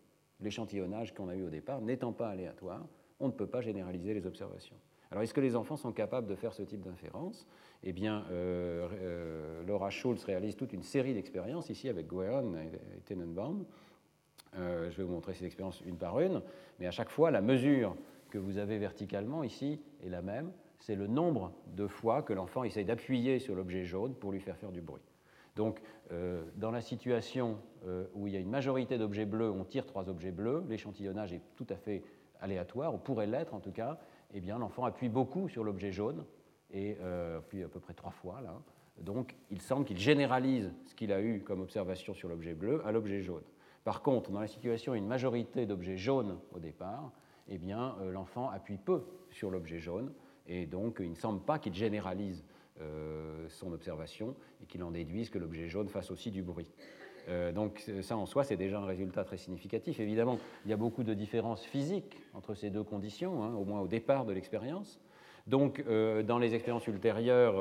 L'échantillonnage qu'on a eu au départ n'étant pas aléatoire, on ne peut pas généraliser les observations. Alors, est-ce que les enfants sont capables de faire ce type d'inférence? Eh bien, euh, euh, Laura Schulz réalise toute une série d'expériences ici avec Guerin et Tenenbaum euh, je vais vous montrer ces expériences une par une, mais à chaque fois, la mesure que vous avez verticalement ici est la même. C'est le nombre de fois que l'enfant essaye d'appuyer sur l'objet jaune pour lui faire faire du bruit. Donc, euh, dans la situation euh, où il y a une majorité d'objets bleus, on tire trois objets bleus, l'échantillonnage est tout à fait aléatoire, ou pourrait l'être en tout cas, eh bien l'enfant appuie beaucoup sur l'objet jaune, et appuie à peu près trois fois là. Donc, il semble qu'il généralise ce qu'il a eu comme observation sur l'objet bleu à l'objet jaune. Par contre, dans la situation où une majorité d'objets jaunes au départ, eh bien, euh, l'enfant appuie peu sur l'objet jaune et donc il ne semble pas qu'il généralise euh, son observation et qu'il en déduise que l'objet jaune fasse aussi du bruit. Euh, donc ça en soi, c'est déjà un résultat très significatif. Évidemment, il y a beaucoup de différences physiques entre ces deux conditions, hein, au moins au départ de l'expérience. Donc, dans les expériences ultérieures,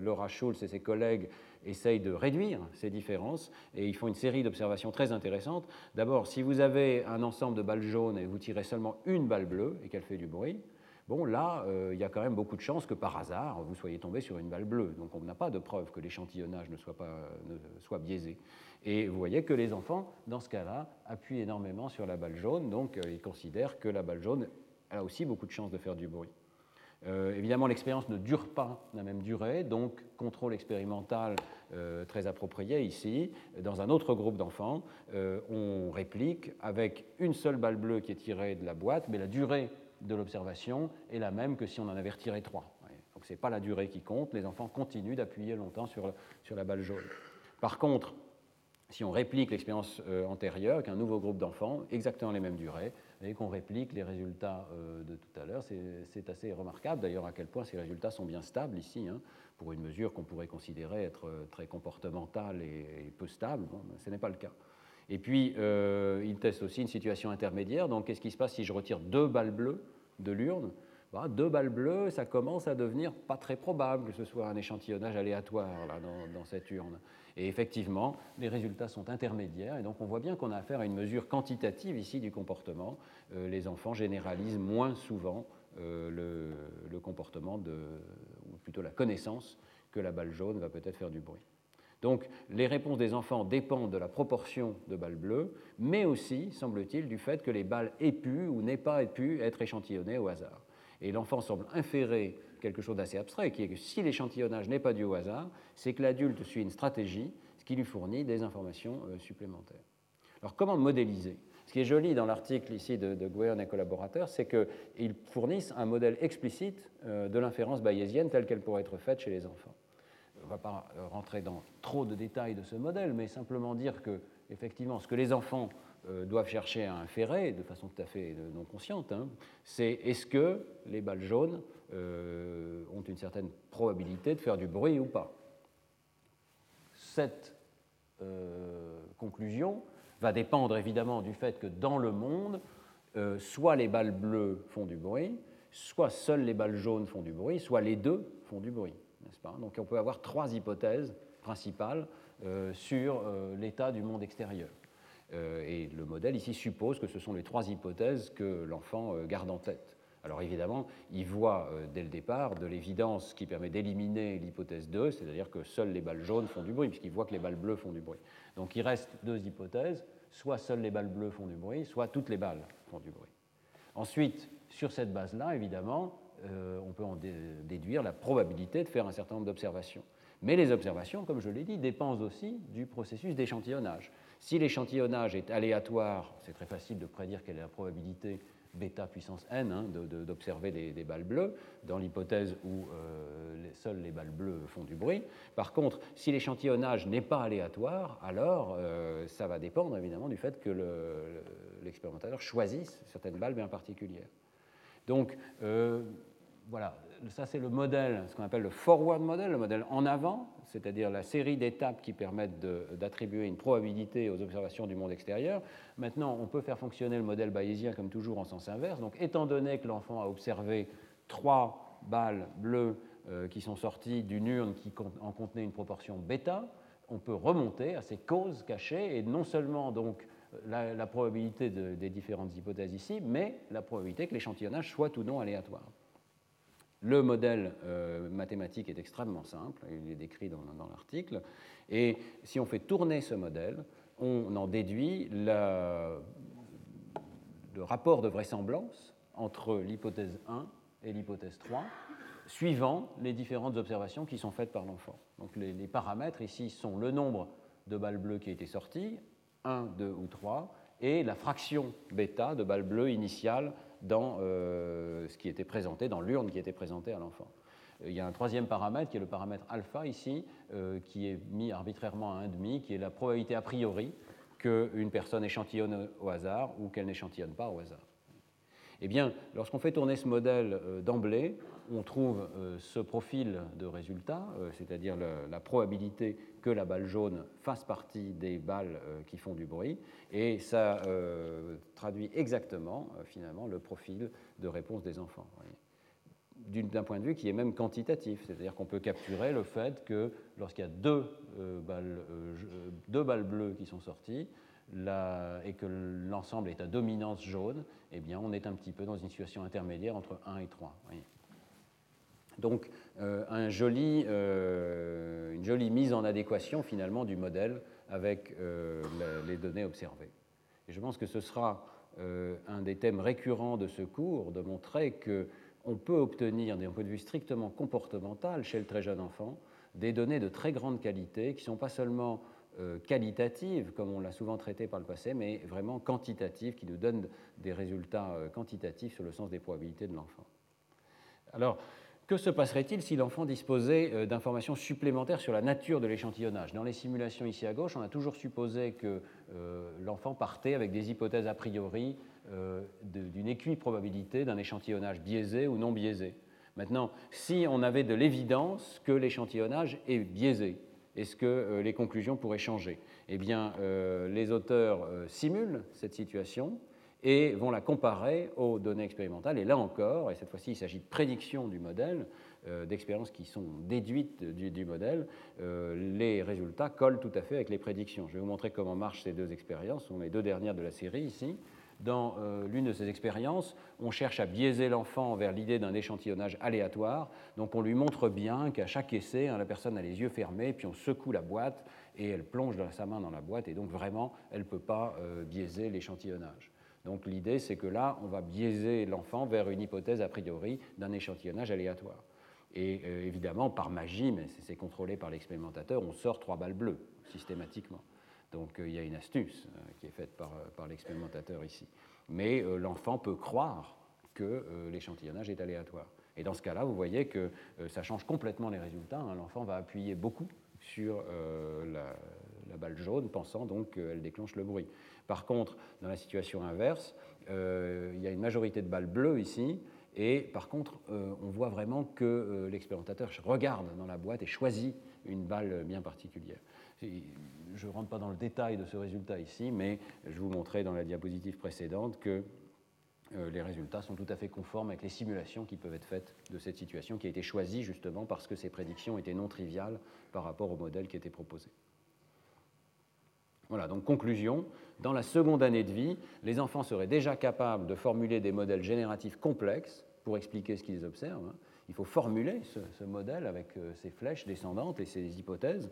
Laura Schulz et ses collègues essayent de réduire ces différences et ils font une série d'observations très intéressantes. D'abord, si vous avez un ensemble de balles jaunes et vous tirez seulement une balle bleue et qu'elle fait du bruit, bon là, euh, il y a quand même beaucoup de chances que par hasard, vous soyez tombé sur une balle bleue. Donc on n'a pas de preuve que l'échantillonnage ne soit, pas, ne soit biaisé. Et vous voyez que les enfants, dans ce cas-là, appuient énormément sur la balle jaune, donc euh, ils considèrent que la balle jaune a aussi beaucoup de chances de faire du bruit. Euh, évidemment, l'expérience ne dure pas la même durée, donc contrôle expérimental euh, très approprié ici. Dans un autre groupe d'enfants, euh, on réplique avec une seule balle bleue qui est tirée de la boîte, mais la durée de l'observation est la même que si on en avait retiré trois. Donc ce n'est pas la durée qui compte, les enfants continuent d'appuyer longtemps sur, sur la balle jaune. Par contre, si on réplique l'expérience antérieure avec un nouveau groupe d'enfants, exactement les mêmes durées, et qu'on réplique les résultats de tout à l'heure. C'est assez remarquable d'ailleurs à quel point ces résultats sont bien stables ici, hein, pour une mesure qu'on pourrait considérer être très comportementale et, peu stable. Bon, ce n'est pas le cas. Et puis, il teste aussi une situation intermédiaire. Donc, qu'est-ce qui se passe si je retire deux balles bleues de l'urne? Bah, deux balles bleues, ça commence à devenir pas très probable que ce soit un échantillonnage aléatoire dans, cette urne. Et effectivement, les résultats sont intermédiaires, et donc on voit bien qu'on a affaire à une mesure quantitative ici du comportement. Euh, les enfants généralisent moins souvent euh, le, comportement, ou plutôt la connaissance que la balle jaune va peut-être faire du bruit. Donc les réponses des enfants dépendent de la proportion de balles bleues, mais aussi, semble-t-il, du fait que les balles aient pu ou n'aient pas pu être échantillonnées au hasard. Et l'enfant semble inférer quelque chose d'assez abstrait, qui est que si l'échantillonnage n'est pas dû au hasard, c'est que l'adulte suit une stratégie, ce qui lui fournit des informations euh, supplémentaires. Alors comment modéliser? Ce qui est joli dans l'article ici de, de et collaborateurs, c'est qu'ils fournissent un modèle explicite euh, de l'inférence bayésienne telle qu'elle pourrait être faite chez les enfants. On ne va pas rentrer dans trop de détails de ce modèle, mais simplement dire que, effectivement, ce que les enfants doivent chercher à inférer de façon tout à fait non consciente, hein, c'est est-ce que les balles jaunes euh, ont une certaine probabilité de faire du bruit ou pas? Cette euh, conclusion va dépendre évidemment du fait que dans le monde, soit les balles bleues font du bruit, soit seules les balles jaunes font du bruit, soit les deux font du bruit. Pas? Donc on peut avoir trois hypothèses principales sur l'état du monde extérieur. Euh, et le modèle ici suppose que ce sont les trois hypothèses que l'enfant euh, garde en tête. Alors évidemment, il voit euh, dès le départ de l'évidence qui permet d'éliminer l'hypothèse 2, c'est-à-dire que seules les balles jaunes font du bruit, puisqu'il voit que les balles bleues font du bruit. Donc il reste deux hypothèses, soit seules les balles bleues font du bruit, soit toutes les balles font du bruit. Ensuite, sur cette base-là, évidemment, on peut en déduire la probabilité de faire un certain nombre d'observations. Mais les observations, comme je l'ai dit, dépendent aussi du processus d'échantillonnage. Si l'échantillonnage est aléatoire, c'est très facile de prédire quelle est la probabilité bêta puissance n hein, d'observer des, balles bleues, dans l'hypothèse où euh, seules les balles bleues font du bruit. Par contre, si l'échantillonnage n'est pas aléatoire, alors euh, ça va dépendre évidemment du fait que l'expérimentateur choisisse certaines balles bien particulières. Donc, euh, voilà, ça c'est le modèle, ce qu'on appelle le forward model, le modèle en avant, c'est-à-dire la série d'étapes qui permettent d'attribuer une probabilité aux observations du monde extérieur. Maintenant, on peut faire fonctionner le modèle bayésien comme toujours en sens inverse. Donc, étant donné que l'enfant a observé trois balles bleues euh, qui sont sorties d'une urne qui en contenait une proportion bêta, on peut remonter à ces causes cachées et non seulement donc la, probabilité des différentes hypothèses ici, mais la probabilité que l'échantillonnage soit ou non aléatoire. Le modèle euh, mathématique est extrêmement simple, il est décrit dans, l'article, et si on fait tourner ce modèle, on en déduit le rapport de vraisemblance entre l'hypothèse 1 et l'hypothèse 3, suivant les différentes observations qui sont faites par l'enfant. Donc les, paramètres ici sont le nombre de balles bleues qui a été sorties, 1, 2 ou 3, et la fraction bêta de balles bleues initiales dans euh, ce qui était présenté, dans l'urne qui était présentée à l'enfant. Il y a un troisième paramètre qui est le paramètre alpha ici, euh, qui est mis arbitrairement à 1,5, qui est la probabilité a priori qu'une personne échantillonne au hasard ou qu'elle n'échantillonne pas au hasard. Eh bien, lorsqu'on fait tourner ce modèle euh, d'emblée, on trouve euh, ce profil de résultat, euh, c'est-à-dire la probabilité que la balle jaune fasse partie des balles qui font du bruit, et ça traduit exactement, finalement, le profil de réponse des enfants. D'un point de vue qui est même quantitatif, c'est-à-dire qu'on peut capturer le fait que lorsqu'il y a deux, balles, deux balles bleues qui sont sorties, et que l'ensemble est à dominance jaune, eh bien, on est un petit peu dans une situation intermédiaire entre 1 et 3. Donc, euh, euh, une jolie mise en adéquation finalement du modèle avec euh, les données observées. Et je pense que ce sera un des thèmes récurrents de ce cours, de montrer qu'on peut obtenir, d'un point de vue strictement comportemental, chez le très jeune enfant, des données de très grande qualité qui ne sont pas seulement euh, qualitative, comme on l'a souvent traité par le passé, mais vraiment quantitative, qui nous donne des résultats quantitatifs sur le sens des probabilités de l'enfant. Alors, que se passerait-il si l'enfant disposait euh, d'informations supplémentaires sur la nature de l'échantillonnage? Dans les simulations ici à gauche, on a toujours supposé que euh, l'enfant partait avec des hypothèses a priori euh, d'une équiprobabilité d'un échantillonnage biaisé ou non biaisé. Maintenant, si on avait de l'évidence que l'échantillonnage est biaisé, est-ce que les conclusions pourraient changer? Eh bien, les auteurs simulent cette situation et vont la comparer aux données expérimentales. Et là encore, et cette fois-ci il s'agit de prédiction du modèle, euh, d'expériences qui sont déduites du, modèle, euh, les résultats collent tout à fait avec les prédictions. Je vais vous montrer comment marchent ces deux expériences, ce sont les deux dernières de la série ici. Dans euh, l'une de ces expériences, on cherche à biaiser l'enfant vers l'idée d'un échantillonnage aléatoire. Donc on lui montre bien qu'à chaque essai, hein, la personne a les yeux fermés, puis on secoue la boîte et elle plonge sa main dans la boîte, et donc vraiment, elle ne peut pas biaiser l'échantillonnage. Donc l'idée, c'est que là, on va biaiser l'enfant vers une hypothèse a priori d'un échantillonnage aléatoire. Et euh, évidemment, par magie, mais c'est contrôlé par l'expérimentateur, on sort trois balles bleues systématiquement. Donc euh, il y a une astuce euh, qui est faite par, l'expérimentateur ici. Mais l'enfant peut croire que l'échantillonnage est aléatoire. Et dans ce cas-là, vous voyez que ça change complètement les résultats. Hein. L'enfant va appuyer beaucoup sur la, la balle jaune, pensant donc qu'elle déclenche le bruit. Par contre, dans la situation inverse, euh, il y a une majorité de balles bleues ici, et par contre, euh, on voit vraiment que euh, l'expérimentateur regarde dans la boîte et choisit une balle bien particulière. Je ne rentre pas dans le détail de ce résultat ici, mais je vous montrais dans la diapositive précédente que les résultats sont tout à fait conformes avec les simulations qui peuvent être faites de cette situation qui a été choisie justement parce que ces prédictions étaient non triviales par rapport au modèle qui était proposé. Voilà, donc conclusion, dans la seconde année de vie, les enfants seraient déjà capables de formuler des modèles génératifs complexes pour expliquer ce qu'ils observent. Hein. Il faut formuler ce, modèle avec euh, ces flèches descendantes et ces hypothèses.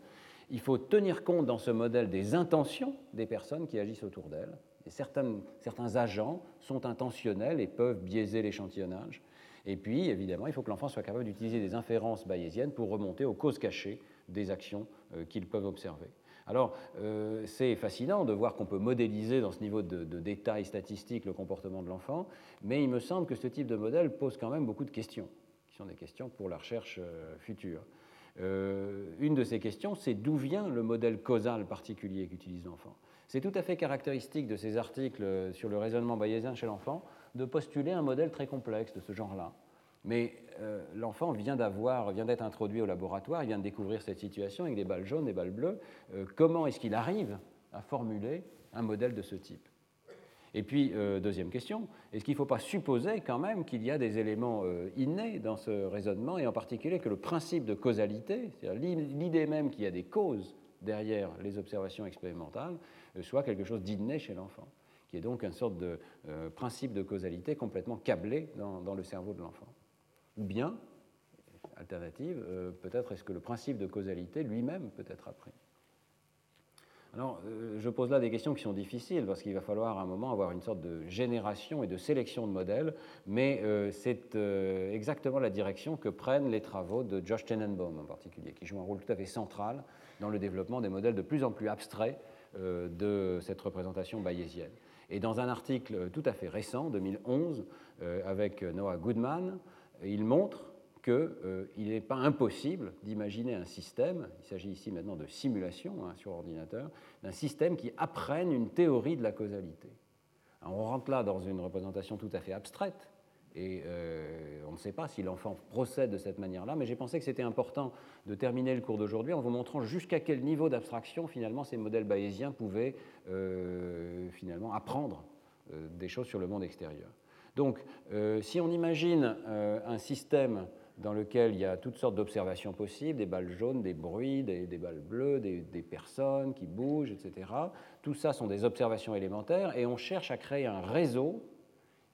Il faut tenir compte dans ce modèle des intentions des personnes qui agissent autour d'elles. Et certains, certains agents sont intentionnels et peuvent biaiser l'échantillonnage. Et puis, évidemment, il faut que l'enfant soit capable d'utiliser des inférences bayésiennes pour remonter aux causes cachées des actions euh, qu'ils peuvent observer. Alors, euh, c'est fascinant de voir qu'on peut modéliser dans ce niveau de, détail statistique le comportement de l'enfant, mais il me semble que ce type de modèle pose quand même beaucoup de questions, qui sont des questions pour la recherche euh, future. Euh, une de ces questions, c'est d'où vient le modèle causal particulier qu'utilise l'enfant? C'est tout à fait caractéristique de ces articles sur le raisonnement bayésien chez l'enfant de postuler un modèle très complexe de ce genre-là. Mais euh, l'enfant vient d'avoir, vient d'être introduit au laboratoire, il vient de découvrir cette situation avec des balles jaunes, des balles bleues. Euh, comment est-ce qu'il arrive à formuler un modèle de ce type? Et puis, euh, deuxième question, est-ce qu'il ne faut pas supposer quand même qu'il y a des éléments innés dans ce raisonnement, et en particulier que le principe de causalité, c'est-à-dire l'idée même qu'il y a des causes derrière les observations expérimentales, soit quelque chose d'inné chez l'enfant, qui est donc une sorte de principe de causalité complètement câblé dans le cerveau de l'enfant? Ou bien, alternative, euh, peut-être est-ce que le principe de causalité lui-même peut être appris? Alors, euh, je pose là des questions qui sont difficiles parce qu'il va falloir à un moment avoir une sorte de génération et de sélection de modèles, mais euh, c'est exactement la direction que prennent les travaux de Josh Tenenbaum en particulier, qui joue un rôle tout à fait central dans le développement des modèles de plus en plus abstraits de cette représentation bayésienne. Et dans un article tout à fait récent, 2011, avec Noah Goodman, il montre qu'il euh, n'est pas impossible d'imaginer un système, il s'agit ici maintenant de simulation hein, sur ordinateur, d'un système qui apprenne une théorie de la causalité. on rentre là dans une représentation tout à fait abstraite, et euh, on ne sait pas si l'enfant procède de cette manière-là, mais j'ai pensé que c'était important de terminer le cours d'aujourd'hui en vous montrant jusqu'à quel niveau d'abstraction finalement ces modèles bayésiens pouvaient euh, finalement apprendre des choses sur le monde extérieur. Donc, euh, si on imagine euh, un système dans lequel il y a toutes sortes d'observations possibles, des balles jaunes, des bruits, des, balles bleues, des, personnes qui bougent, etc. Tout ça sont des observations élémentaires et on cherche à créer un réseau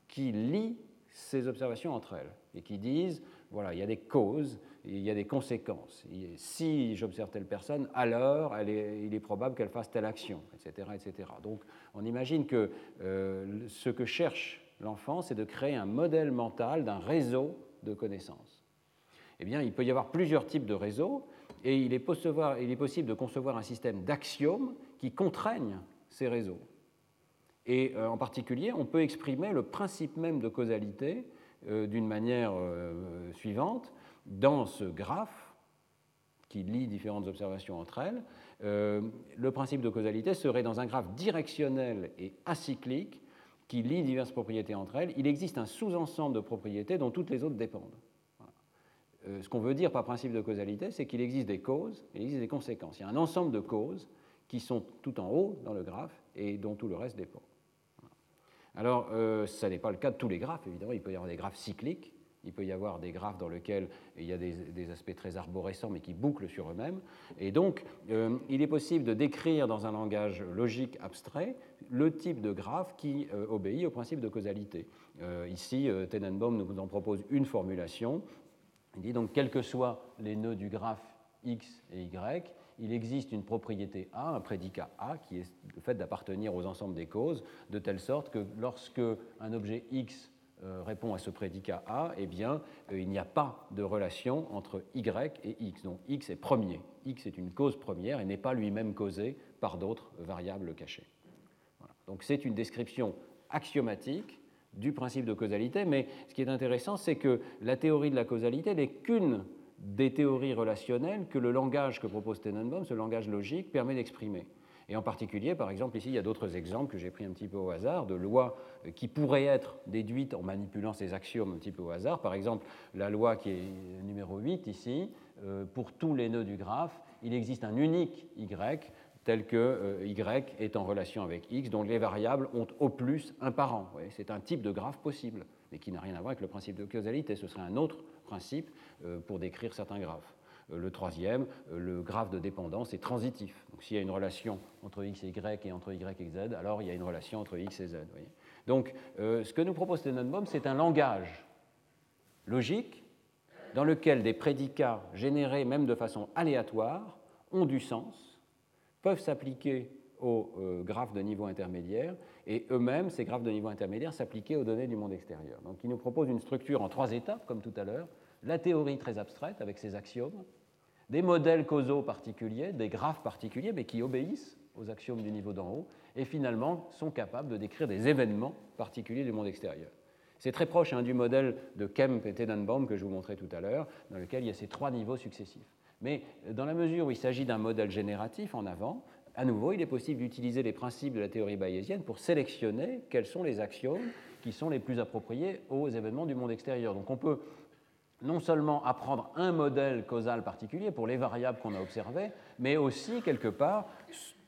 qui lie ces observations entre elles et qui disent, voilà, il y a des causes, il y a des conséquences. si j'observe telle personne, alors il est probable qu'elle fasse telle action, etc., etc. Donc on imagine que euh, ce que cherche l'enfant, c'est de créer un modèle mental d'un réseau de connaissances. Eh bien, il peut y avoir plusieurs types de réseaux, et il est, possible de concevoir un système d'axiomes qui contraignent ces réseaux. Et euh, en particulier, on peut exprimer le principe même de causalité euh, d'une manière euh, suivante. dans ce graphe qui lie différentes observations entre elles, le principe de causalité serait dans un graphe directionnel et acyclique qui lie diverses propriétés entre elles. Il existe un sous-ensemble de propriétés dont toutes les autres dépendent. Euh, ce qu'on veut dire par principe de causalité, c'est qu'il existe des causes il existe des conséquences. Il y a un ensemble de causes qui sont tout en haut dans le graphe et dont tout le reste dépend. Alors, euh, ça n'est pas le cas de tous les graphes, évidemment. Il peut y avoir des graphes cycliques, il peut y avoir des graphes dans lesquels il y a des, aspects très arborescents mais qui bouclent sur eux-mêmes. Et donc, euh, il est possible de décrire dans un langage logique abstrait le type de graphe qui euh, obéit au principe de causalité. ici, Tenenbaum nous en propose une formulation. Il dit donc, quels que soient les nœuds du graphe x et y, il existe une propriété A, un prédicat A, qui est le fait d'appartenir aux ensembles des causes, de telle sorte que lorsque un objet X euh, répond à ce prédicat A, eh bien, euh, il n'y a pas de relation entre Y et X. Donc X est premier. X est une cause première et n'est pas lui-même causé par d'autres variables cachées. Donc c'est une description axiomatique du principe de causalité, mais ce qui est intéressant, c'est que la théorie de la causalité n'est qu'une des théories relationnelles que le langage que propose Tenenbaum, ce langage logique, permet d'exprimer. Et en particulier, par exemple, ici, il y a d'autres exemples que j'ai pris un petit peu au hasard, de lois euh, qui pourraient être déduites en manipulant ces axiomes un petit peu au hasard. Par exemple, la loi qui est numéro 8 ici, euh, pour tous les nœuds du graphe, il existe un unique y tel que euh, y est en relation avec x, dont les variables ont au plus un parent. C'est un type de graphe possible, mais qui n'a rien à voir avec le principe de causalité. Ce serait un autre principe euh, pour décrire certains graphes. Euh, le troisième, le graphe de dépendance est transitif. Donc s'il y a une relation entre x et y et entre y et z, alors il y a une relation entre x et z. Donc ce que nous propose Tenenbaum, c'est un langage logique dans lequel des prédicats générés même de façon aléatoire ont du sens, peuvent s'appliquer aux graphes de niveau intermédiaire et eux-mêmes, ces graphes de niveau intermédiaire, s'appliquer aux données du monde extérieur. Donc il nous propose une structure en trois étapes, comme tout à l'heure, la théorie très abstraite avec ses axiomes, des modèles causaux particuliers, des graphes particuliers, mais qui obéissent aux axiomes du niveau d'en haut, et finalement sont capables de décrire des événements particuliers du monde extérieur. C'est très proche hein, du modèle de Kemp et Tenenbaum que je vous montrais tout à l'heure, dans lequel il y a ces trois niveaux successifs. Mais dans la mesure où il s'agit d'un modèle génératif en avant, à nouveau, il est possible d'utiliser les principes de la théorie bayésienne pour sélectionner quels sont les axiomes qui sont les plus appropriés aux événements du monde extérieur. Donc on peut non seulement apprendre un modèle causal particulier pour les variables qu'on a observées, mais aussi, quelque part,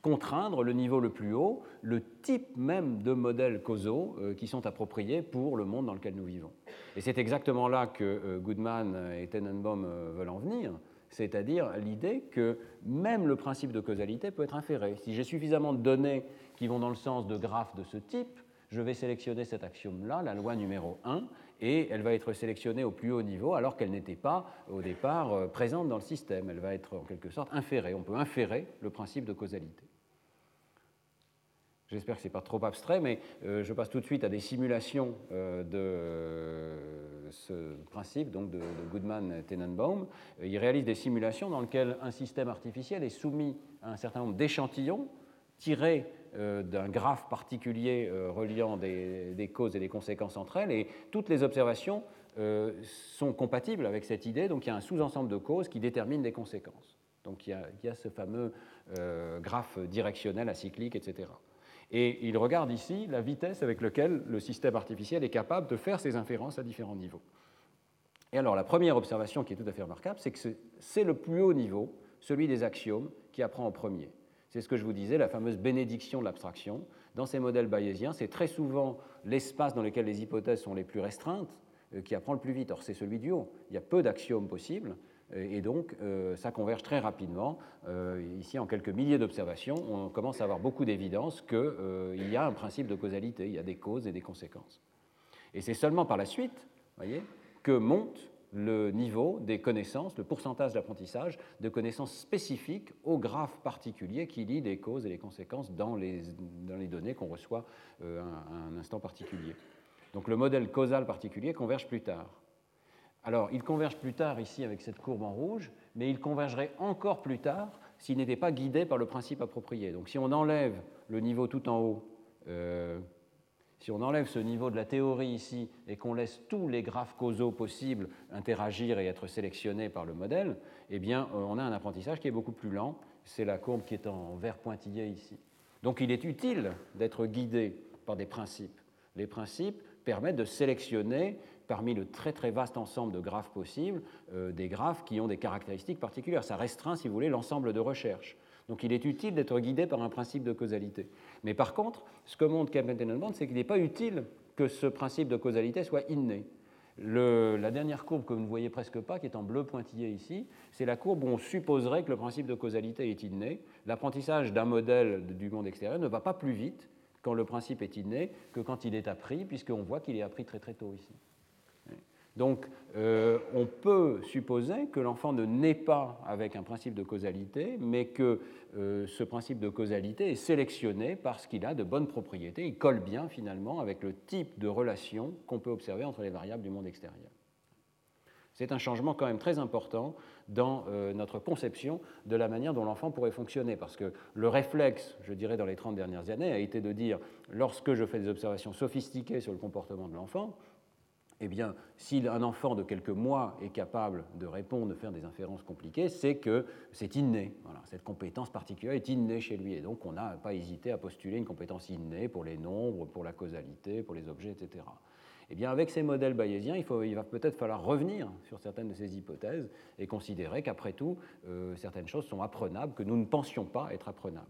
contraindre le niveau le plus haut, le type même de modèles causaux euh, qui sont appropriés pour le monde dans lequel nous vivons. Et c'est exactement là que euh, Goodman et Tenenbaum euh, veulent en venir, c'est-à-dire l'idée que même le principe de causalité peut être inféré. Si j'ai suffisamment de données qui vont dans le sens de graphes de ce type, je vais sélectionner cet axiome-là, la loi numéro 1, et elle va être sélectionnée au plus haut niveau alors qu'elle n'était pas au départ euh, présente dans le système. Elle va être en quelque sorte inférée. On peut inférer le principe de causalité. J'espère que ce n'est pas trop abstrait, mais euh, je passe tout de suite à des simulations euh, de ce principe, donc de, Goodman-Tenenbaum. Il réalise des simulations dans lesquelles un système artificiel est soumis à un certain nombre d'échantillons tirés euh, d'un graphe particulier euh, reliant des, causes et des conséquences entre elles, et toutes les observations euh, sont compatibles avec cette idée, donc il y a un sous-ensemble de causes qui déterminent des conséquences. Donc il y a, ce fameux graphe directionnel acyclique, etc. Et il regarde ici la vitesse avec laquelle le système artificiel est capable de faire ces inférences à différents niveaux. Et alors la première observation qui est tout à fait remarquable, c'est que c'est le plus haut niveau, celui des axiomes, qui apprend en premier. C'est ce que je vous disais, la fameuse bénédiction de l'abstraction. Dans ces modèles bayésiens, c'est très souvent l'espace dans lequel les hypothèses sont les plus restreintes euh, qui apprend le plus vite. Or, c'est celui du haut. Il y a peu d'axiomes possibles, et donc euh, ça converge très rapidement. ici, en quelques milliers d'observations, on commence à avoir beaucoup d'évidence qu'il y a un principe de causalité, il y a des causes et des conséquences. Et c'est seulement par la suite, voyez, que monte le niveau des connaissances, le pourcentage d'apprentissage de connaissances spécifiques au graphe particulier qui lie les causes et les conséquences dans les, dans les données qu'on reçoit euh, à un instant particulier. Donc le modèle causal particulier converge plus tard. Alors, il converge plus tard ici avec cette courbe en rouge, mais il convergerait encore plus tard s'il n'était pas guidé par le principe approprié. Donc, si on enlève le niveau tout en haut, euh, Si on enlève ce niveau de la théorie ici et qu'on laisse tous les graphes causaux possibles interagir et être sélectionnés par le modèle, eh bien, euh, on a un apprentissage qui est beaucoup plus lent. C'est la courbe qui est en vert pointillé ici. Donc il est utile d'être guidé par des principes. Les principes permettent de sélectionner parmi le très très vaste ensemble de graphes possibles euh, des graphes qui ont des caractéristiques particulières. Ça restreint, si vous voulez, l'ensemble de recherche. Donc il est utile d'être guidé par un principe de causalité. Mais par contre, ce que montre Kemp Tenenbaum, c'est qu'il n'est pas utile que ce principe de causalité soit inné. la dernière courbe que vous ne voyez presque pas, qui est en bleu pointillé ici, c'est la courbe où on supposerait que le principe de causalité est inné. L'apprentissage d'un modèle du monde extérieur ne va pas plus vite quand le principe est inné que quand il est appris, puisqu'on voit qu'il est appris très très tôt ici. Donc, euh, on peut supposer que l'enfant ne naît pas avec un principe de causalité, mais que euh, ce principe de causalité est sélectionné parce qu'il a de bonnes propriétés, il colle bien finalement avec le type de relation qu'on peut observer entre les variables du monde extérieur. C'est un changement quand même très important dans euh, notre conception de la manière dont l'enfant pourrait fonctionner, parce que le réflexe, je dirais, dans les 30 dernières années, a été de dire, lorsque je fais des observations sophistiquées sur le comportement de l'enfant, eh bien, si un enfant de quelques mois est capable de répondre, de faire des inférences compliquées, c'est que c'est inné. cette compétence particulière est innée chez lui. Et donc, on n'a pas hésité à postuler une compétence innée pour les nombres, pour la causalité, pour les objets, etc. Eh bien, avec ces modèles bayésiens, il, il va peut-être falloir revenir sur certaines de ces hypothèses et considérer qu'après tout, euh, certaines choses sont apprenables que nous ne pensions pas être apprenables.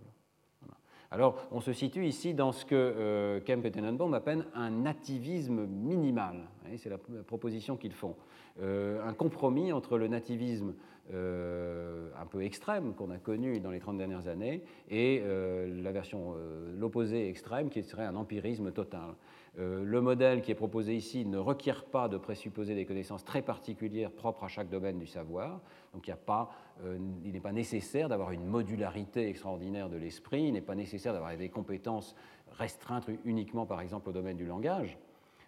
Alors, on se situe ici dans ce que euh, Kemp et Tenenbaum appellent un nativisme minimal. C'est la proposition qu'ils font. Euh, un compromis entre le nativisme euh, un peu extrême qu'on a connu dans les 30 dernières années et la version, l'opposé extrême qui serait un empirisme total. le modèle qui est proposé ici ne requiert pas de présupposer des connaissances très particulières propres à chaque domaine du savoir. Donc euh, il n'est pas nécessaire d'avoir une modularité extraordinaire de l'esprit, il n'est pas nécessaire d'avoir des compétences restreintes uniquement par exemple au domaine du langage,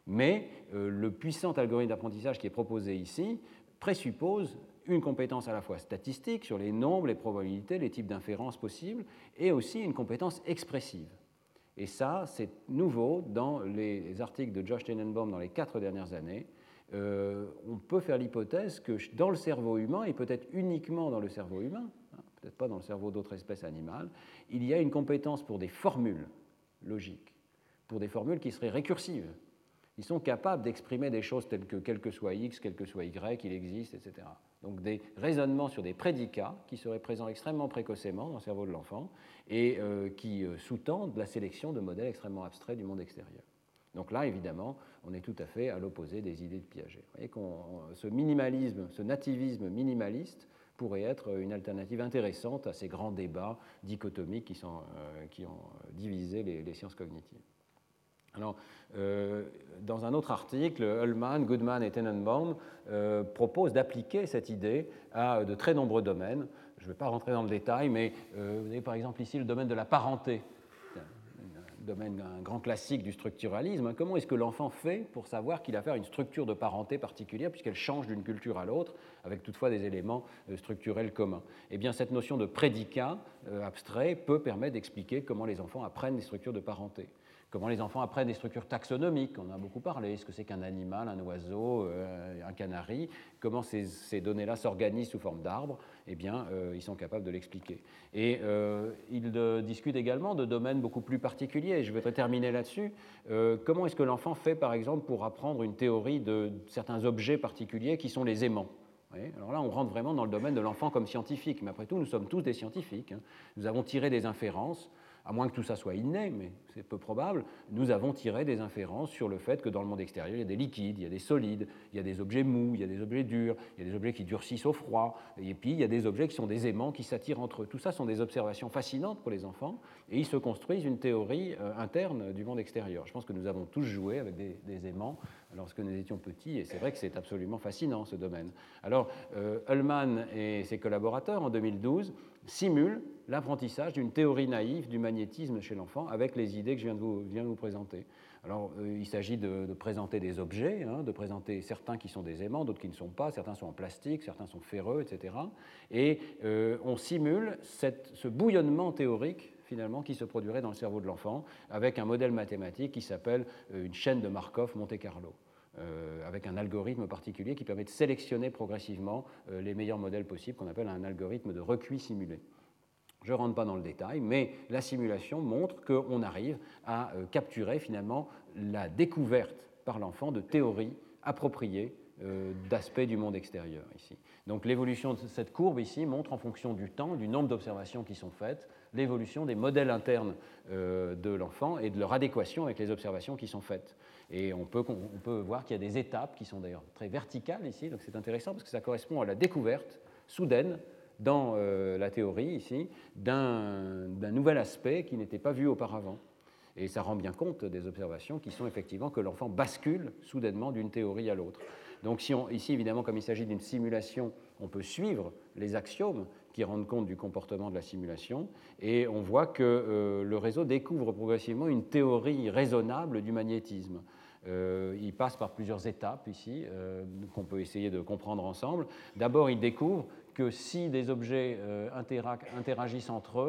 mais euh, le puissant algorithme d'apprentissage qui est proposé ici présuppose une compétence à la fois statistique sur les nombres, les probabilités, les types d'inférences possibles, et aussi une compétence expressive. Et ça, c'est nouveau dans les articles de Josh Tenenbaum dans les quatre dernières années, euh, on peut faire l'hypothèse que dans le cerveau humain, et peut-être uniquement dans le cerveau humain, hein, peut-être pas dans le cerveau d'autres espèces animales, il y a une compétence pour des formules logiques, pour des formules qui seraient récursives. Ils sont capables d'exprimer des choses telles que quel que soit x, quel que soit y, il existe, etc. Donc des raisonnements sur des prédicats qui seraient présents extrêmement précocement dans le cerveau de l'enfant et euh, qui euh, sous-tendent la sélection de modèles extrêmement abstraits du monde extérieur. Donc là, évidemment, on est tout à fait à l'opposé des idées de Piaget. Vous voyez qu'on, ce minimalisme, ce nativisme minimaliste pourrait être une alternative intéressante à ces grands débats dichotomiques qui, euh, qui ont divisé les, sciences cognitives. Alors, euh, dans un autre article, Ullmann, Goodman et Tenenbaum euh, proposent d'appliquer cette idée à de très nombreux domaines. Je ne vais pas rentrer dans le détail, mais vous avez par exemple ici le domaine de la parenté domaine, un grand classique du structuralisme, hein. comment est-ce que l'enfant fait pour savoir qu'il a affaire à une structure de parenté particulière, puisqu'elle change d'une culture à l'autre, avec toutefois des éléments euh, structurels communs? Eh bien, cette notion de prédicat euh, abstrait peut permettre d'expliquer comment les enfants apprennent les structures de parenté comment les enfants apprennent des structures taxonomiques, on a beaucoup parlé, ce que c'est qu'un animal, un oiseau, euh, un canari, comment ces, données-là s'organisent sous forme d'arbres, eh bien, euh, ils sont capables de l'expliquer. Et euh, ils discutent également de domaines beaucoup plus particuliers, je vais terminer là-dessus. comment est-ce que l'enfant fait, par exemple, pour apprendre une théorie de certains objets particuliers qui sont les aimants? Alors là, on rentre vraiment dans le domaine de l'enfant comme scientifique, mais après tout, nous sommes tous des scientifiques. Hein. Nous avons tiré des inférences à moins que tout ça soit inné, mais c'est peu probable, nous avons tiré des inférences sur le fait que dans le monde extérieur, il y a des liquides, il y a des solides, il y a des objets mous, il y a des objets durs, il y a des objets qui durcissent au froid, et puis il y a des objets qui sont des aimants qui s'attirent entre eux. Tout ça sont des observations fascinantes pour les enfants, et ils se construisent une théorie euh, interne du monde extérieur. Je pense que nous avons tous joué avec des, aimants lorsque nous étions petits, et c'est vrai que c'est absolument fascinant ce domaine. Alors, euh, et ses collaborateurs, en 2012, simule l'apprentissage d'une théorie naïve du magnétisme chez l'enfant avec les idées que je viens de vous, présenter. Alors, euh, il s'agit de, présenter des objets, hein, de présenter certains qui sont des aimants, d'autres qui ne sont pas, certains sont en plastique, certains sont ferreux, etc. Et euh, on simule ce bouillonnement théorique finalement qui se produirait dans le cerveau de l'enfant avec un modèle mathématique qui s'appelle euh, une chaîne de Markov Monte Carlo. Euh, avec un algorithme particulier qui permet de sélectionner progressivement euh, les meilleurs modèles possibles, qu'on appelle un algorithme de recuit simulé. Je ne rentre pas dans le détail, mais la simulation montre qu'on arrive à capturer finalement la découverte par l'enfant de théories appropriées d'aspects du monde extérieur ici. Donc l'évolution de cette courbe ici montre en fonction du temps, du nombre d'observations qui sont faites, l'évolution des modèles internes euh, de l'enfant et de leur adéquation avec les observations qui sont faites. Et on peut, voir qu'il y a des étapes qui sont d'ailleurs très verticales ici, donc c'est intéressant parce que ça correspond à la découverte soudaine dans euh, la théorie ici d'un nouvel aspect qui n'était pas vu auparavant. Et ça rend bien compte des observations qui sont effectivement que l'enfant bascule soudainement d'une théorie à l'autre. Donc ici, évidemment, comme il s'agit d'une simulation, on peut suivre les axiomes qui rendent compte du comportement de la simulation, et on voit que euh, le réseau découvre progressivement une théorie raisonnable du magnétisme. Euh, il passe par plusieurs étapes ici, euh, qu'on peut essayer de comprendre ensemble. D'abord, il découvre que si des objets interagissent entre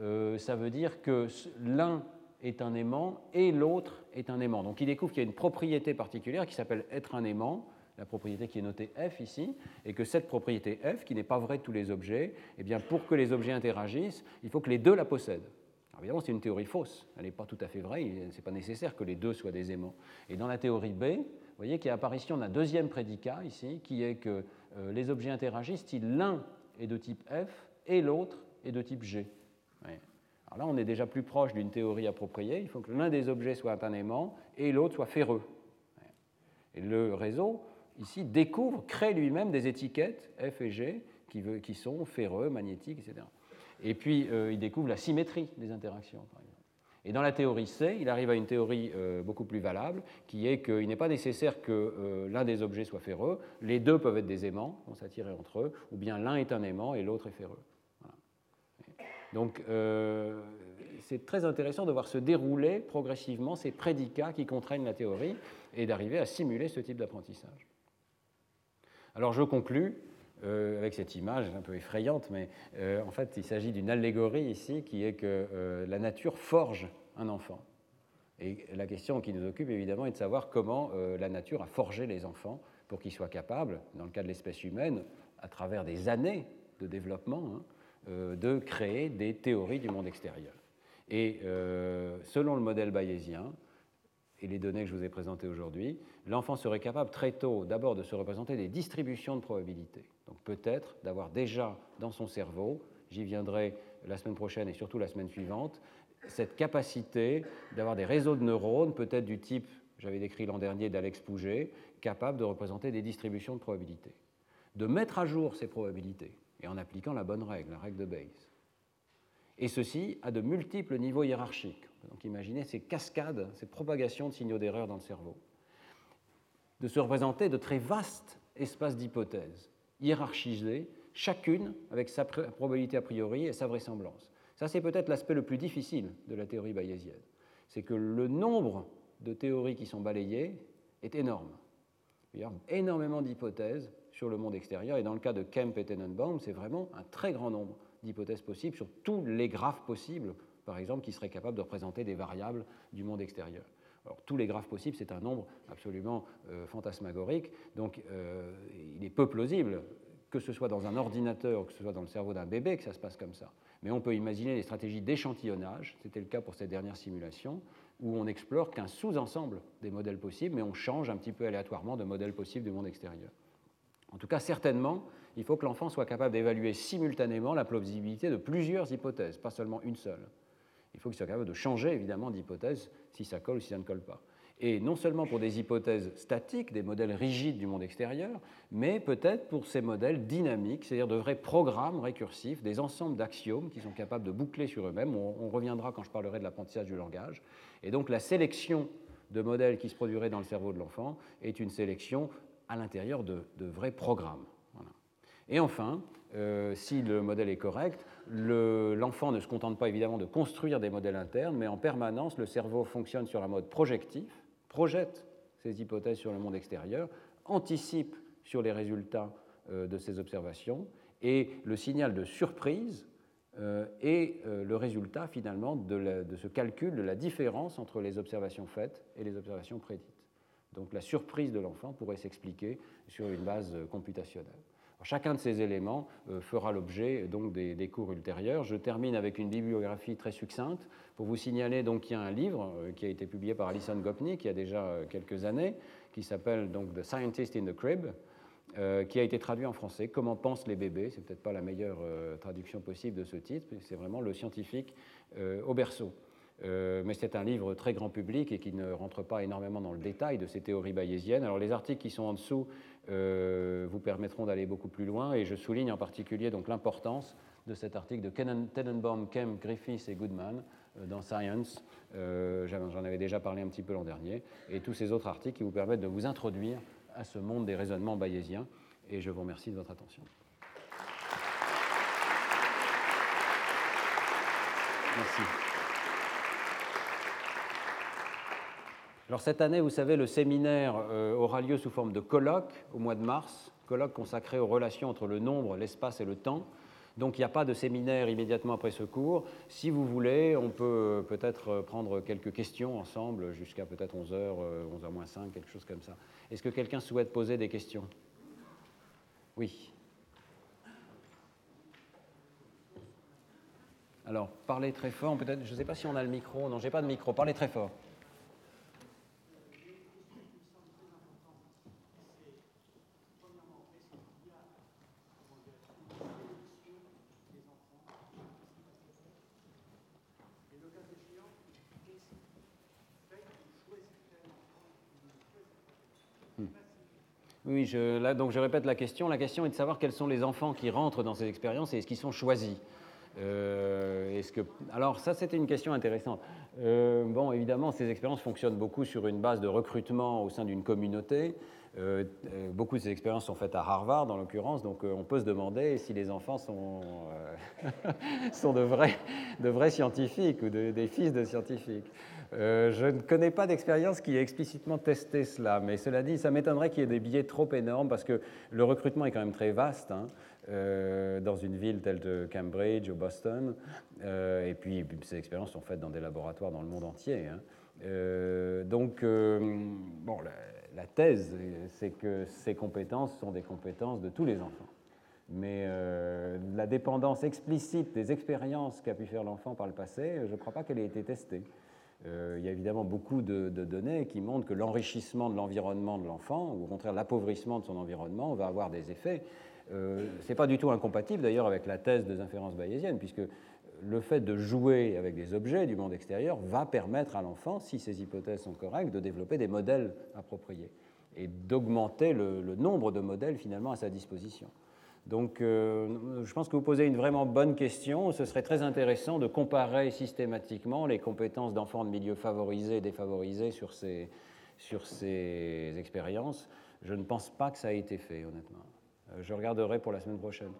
eux, ça veut dire que l'un est un aimant et l'autre est un aimant. Donc il découvre qu'il y a une propriété particulière qui s'appelle être un aimant, la propriété qui est notée F ici, et que cette propriété F, qui n'est pas vraie de tous les objets, eh bien, pour que les objets interagissent, il faut que les deux la possèdent. Alors évidemment, c'est une théorie fausse, elle n'est pas tout à fait vraie, ce n'est pas nécessaire que les deux soient des aimants. Et dans la théorie B, vous voyez qu'il y a apparition d'un deuxième prédicat ici, qui est que euh, les objets interagissent si l'un est de type F et l'autre est de type G. Alors là, on est déjà plus proche d'une théorie appropriée, il faut que l'un des objets soit un aimant et l'autre soit ferreux. Et le réseau ici, découvre, crée lui-même des étiquettes F et G qui, qui sont ferreux, magnétiques, etc. Et puis, euh, il découvre la symétrie des interactions. Et dans la théorie C, il arrive à une théorie euh, beaucoup plus valable, qui est qu'il n'est pas nécessaire que euh, l'un des objets soit ferreux, les deux peuvent être des aimants, vont s'attirer entre eux, ou bien l'un est un aimant et l'autre est ferreux. Donc, c'est très intéressant de voir se dérouler progressivement ces prédicats qui contraignent la théorie et d'arriver à simuler ce type d'apprentissage. Alors je conclus euh, avec cette image un peu effrayante, mais euh, en fait il s'agit d'une allégorie ici qui est que euh, la nature forge un enfant. Et la question qui nous occupe évidemment est de savoir comment la nature a forgé les enfants pour qu'ils soient capables, dans le cas de l'espèce humaine, à travers des années de développement, hein, de créer des théories du monde extérieur. Et selon le modèle bayésien, et les données que je vous ai présentées aujourd'hui, l'enfant serait capable très tôt d'abord de se représenter des distributions de probabilités. Donc peut-être d'avoir déjà dans son cerveau, j'y viendrai la semaine prochaine et surtout la semaine suivante, cette capacité d'avoir des réseaux de neurones, peut-être du type, j'avais décrit l'an dernier d'Alex Pouget, capable de représenter des distributions de probabilités. De mettre à jour ces probabilités et en appliquant la bonne règle, la règle de Bayes. Et ceci à de multiples niveaux hiérarchiques. Donc imaginez ces cascades, ces propagations de signaux d'erreur dans le cerveau. De se représenter de très vastes espaces d'hypothèses, hiérarchisées, chacune avec sa probabilité a priori et sa vraisemblance. Ça, c'est peut-être l'aspect le plus difficile de la théorie bayésienne. C'est que le nombre de théories qui sont balayées est énorme. Il y a énormément d'hypothèses sur le monde extérieur, et dans le cas de Kemp et Tenenbaum, c'est vraiment un très grand nombre d'hypothèses possibles sur tous les graphes possibles par exemple, qui serait capable de représenter des variables du monde extérieur. Alors, tous les graphes possibles, c'est un nombre absolument euh, fantasmagorique, donc euh, il est peu plausible que ce soit dans un ordinateur que ce soit dans le cerveau d'un bébé que ça se passe comme ça. Mais on peut imaginer des stratégies d'échantillonnage, c'était le cas pour cette dernière simulation, où on n'explore qu'un sous-ensemble des modèles possibles, mais on change un petit peu aléatoirement de modèles possibles du monde extérieur. En tout cas, certainement, il faut que l'enfant soit capable d'évaluer simultanément la plausibilité de plusieurs hypothèses, pas seulement une seule il faut qu'il soit capable de changer évidemment d'hypothèse si ça colle ou si ça ne colle pas. Et non seulement pour des hypothèses statiques, des modèles rigides du monde extérieur, mais peut-être pour ces modèles dynamiques, c'est-à-dire de vrais programmes récursifs, des ensembles d'axiomes qui sont capables de boucler sur eux-mêmes. On, reviendra quand je parlerai de l'apprentissage du langage. Et donc la sélection de modèles qui se produiraient dans le cerveau de l'enfant est une sélection à l'intérieur de, vrais programmes. Et enfin, euh, si le modèle est correct, l'enfant ne se contente pas évidemment de construire des modèles internes, mais en permanence, le cerveau fonctionne sur un mode projectif, projette ses hypothèses sur le monde extérieur, anticipe sur les résultats euh, de ses observations, et le signal de surprise et le résultat finalement de, ce calcul de la différence entre les observations faites et les observations prédites. Donc la surprise de l'enfant pourrait s'expliquer sur une base computationnelle. Chacun de ces éléments euh, fera l'objet donc des, cours ultérieurs. Je termine avec une bibliographie très succincte pour vous signaler donc qu'il y a un livre euh, qui a été publié par Alison Gopnik il y a déjà euh, quelques années, qui s'appelle donc The Scientist in the Crib, qui a été traduit en français. Comment pensent les bébés? C'est peut-être pas la meilleure traduction possible de ce titre, c'est vraiment le scientifique au berceau. Euh, mais c'est un livre très grand public et qui ne rentre pas énormément dans le détail de ces théories bayésiennes. Alors les articles qui sont en dessous euh, vous permettront d'aller beaucoup plus loin et je souligne en particulier donc l'importance de cet article de Tenenbaum, Kemp, Griffiths et Goodman euh, dans Science. J'en avais déjà parlé un petit peu l'an dernier et tous ces autres articles qui vous permettent de vous introduire à ce monde des raisonnements bayésiens et je vous remercie de votre attention. Merci. Alors cette année, vous savez, le séminaire euh, aura lieu sous forme de colloque au mois de mars, colloque consacré aux relations entre le nombre, l'espace et le temps. Donc il n'y a pas de séminaire immédiatement après ce cours. Si vous voulez, on peut euh, peut-être euh, prendre quelques questions ensemble jusqu'à peut-être 11h, 11h moins 5, quelque chose comme ça. Est-ce que quelqu'un souhaite poser des questions? Oui. Alors, parlez très fort, peut-être, je ne sais pas si on a le micro. Non, j'ai pas de micro, parlez très fort. Oui, donc je répète la question. La question est de savoir quels sont les enfants qui rentrent dans ces expériences et est-ce qu'ils sont choisis. Euh. Alors ça, c'était une question intéressante. Euh, bon, évidemment, ces expériences fonctionnent beaucoup sur une base de recrutement au sein d'une communauté. Euh, beaucoup de ces expériences sont faites à Harvard, en l'occurrence, donc on peut se demander si les enfants sont, sont de, vrais, de vrais scientifiques ou des fils de scientifiques. Euh, je ne connais pas d'expérience qui ait explicitement testé cela, mais cela dit, ça m'étonnerait qu'il y ait des billets trop énormes parce que le recrutement est quand même très vaste hein, euh, dans une ville telle que Cambridge ou Boston. Euh, et puis, ces expériences sont faites dans des laboratoires dans le monde entier. Hein. donc, bon, la, la thèse, c'est que ces compétences sont des compétences de tous les enfants. Mais la dépendance explicite des expériences qu'a pu faire l'enfant par le passé, je ne crois pas qu'elle ait été testée. Euh, il y a évidemment beaucoup de, données qui montrent que l'enrichissement de l'environnement de l'enfant, ou au contraire l'appauvrissement de son environnement, va avoir des effets. Euh, Ce n'est pas du tout incompatible d'ailleurs avec la thèse des inférences bayésiennes, puisque le fait de jouer avec des objets du monde extérieur va permettre à l'enfant, si ces hypothèses sont correctes, de développer des modèles appropriés et d'augmenter le nombre de modèles finalement à sa disposition. Donc, euh, je pense que vous posez une vraiment bonne question. Ce serait très intéressant de comparer systématiquement les compétences d'enfants de milieux favorisés et défavorisés sur ces, sur ces expériences. Je ne pense pas que ça ait été fait, honnêtement. Euh, je regarderai pour la semaine prochaine.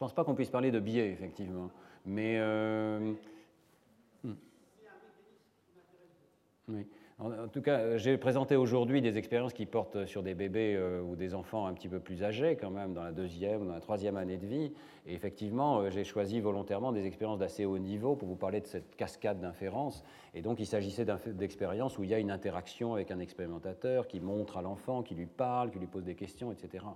Pense pas qu'on puisse parler de biais, effectivement. Mais. Euh, hmm. Oui. En, tout cas, j'ai présenté aujourd'hui des expériences qui portent sur des bébés euh, ou des enfants un petit peu plus âgés, quand même, dans la deuxième ou dans la troisième année de vie. Et effectivement, euh, j'ai choisi volontairement des expériences d'assez haut niveau pour vous parler de cette cascade d'inférences. Et donc, il s'agissait d'expériences où il y a une interaction avec un expérimentateur qui montre à l'enfant, qui lui parle, qui lui pose des questions, etc.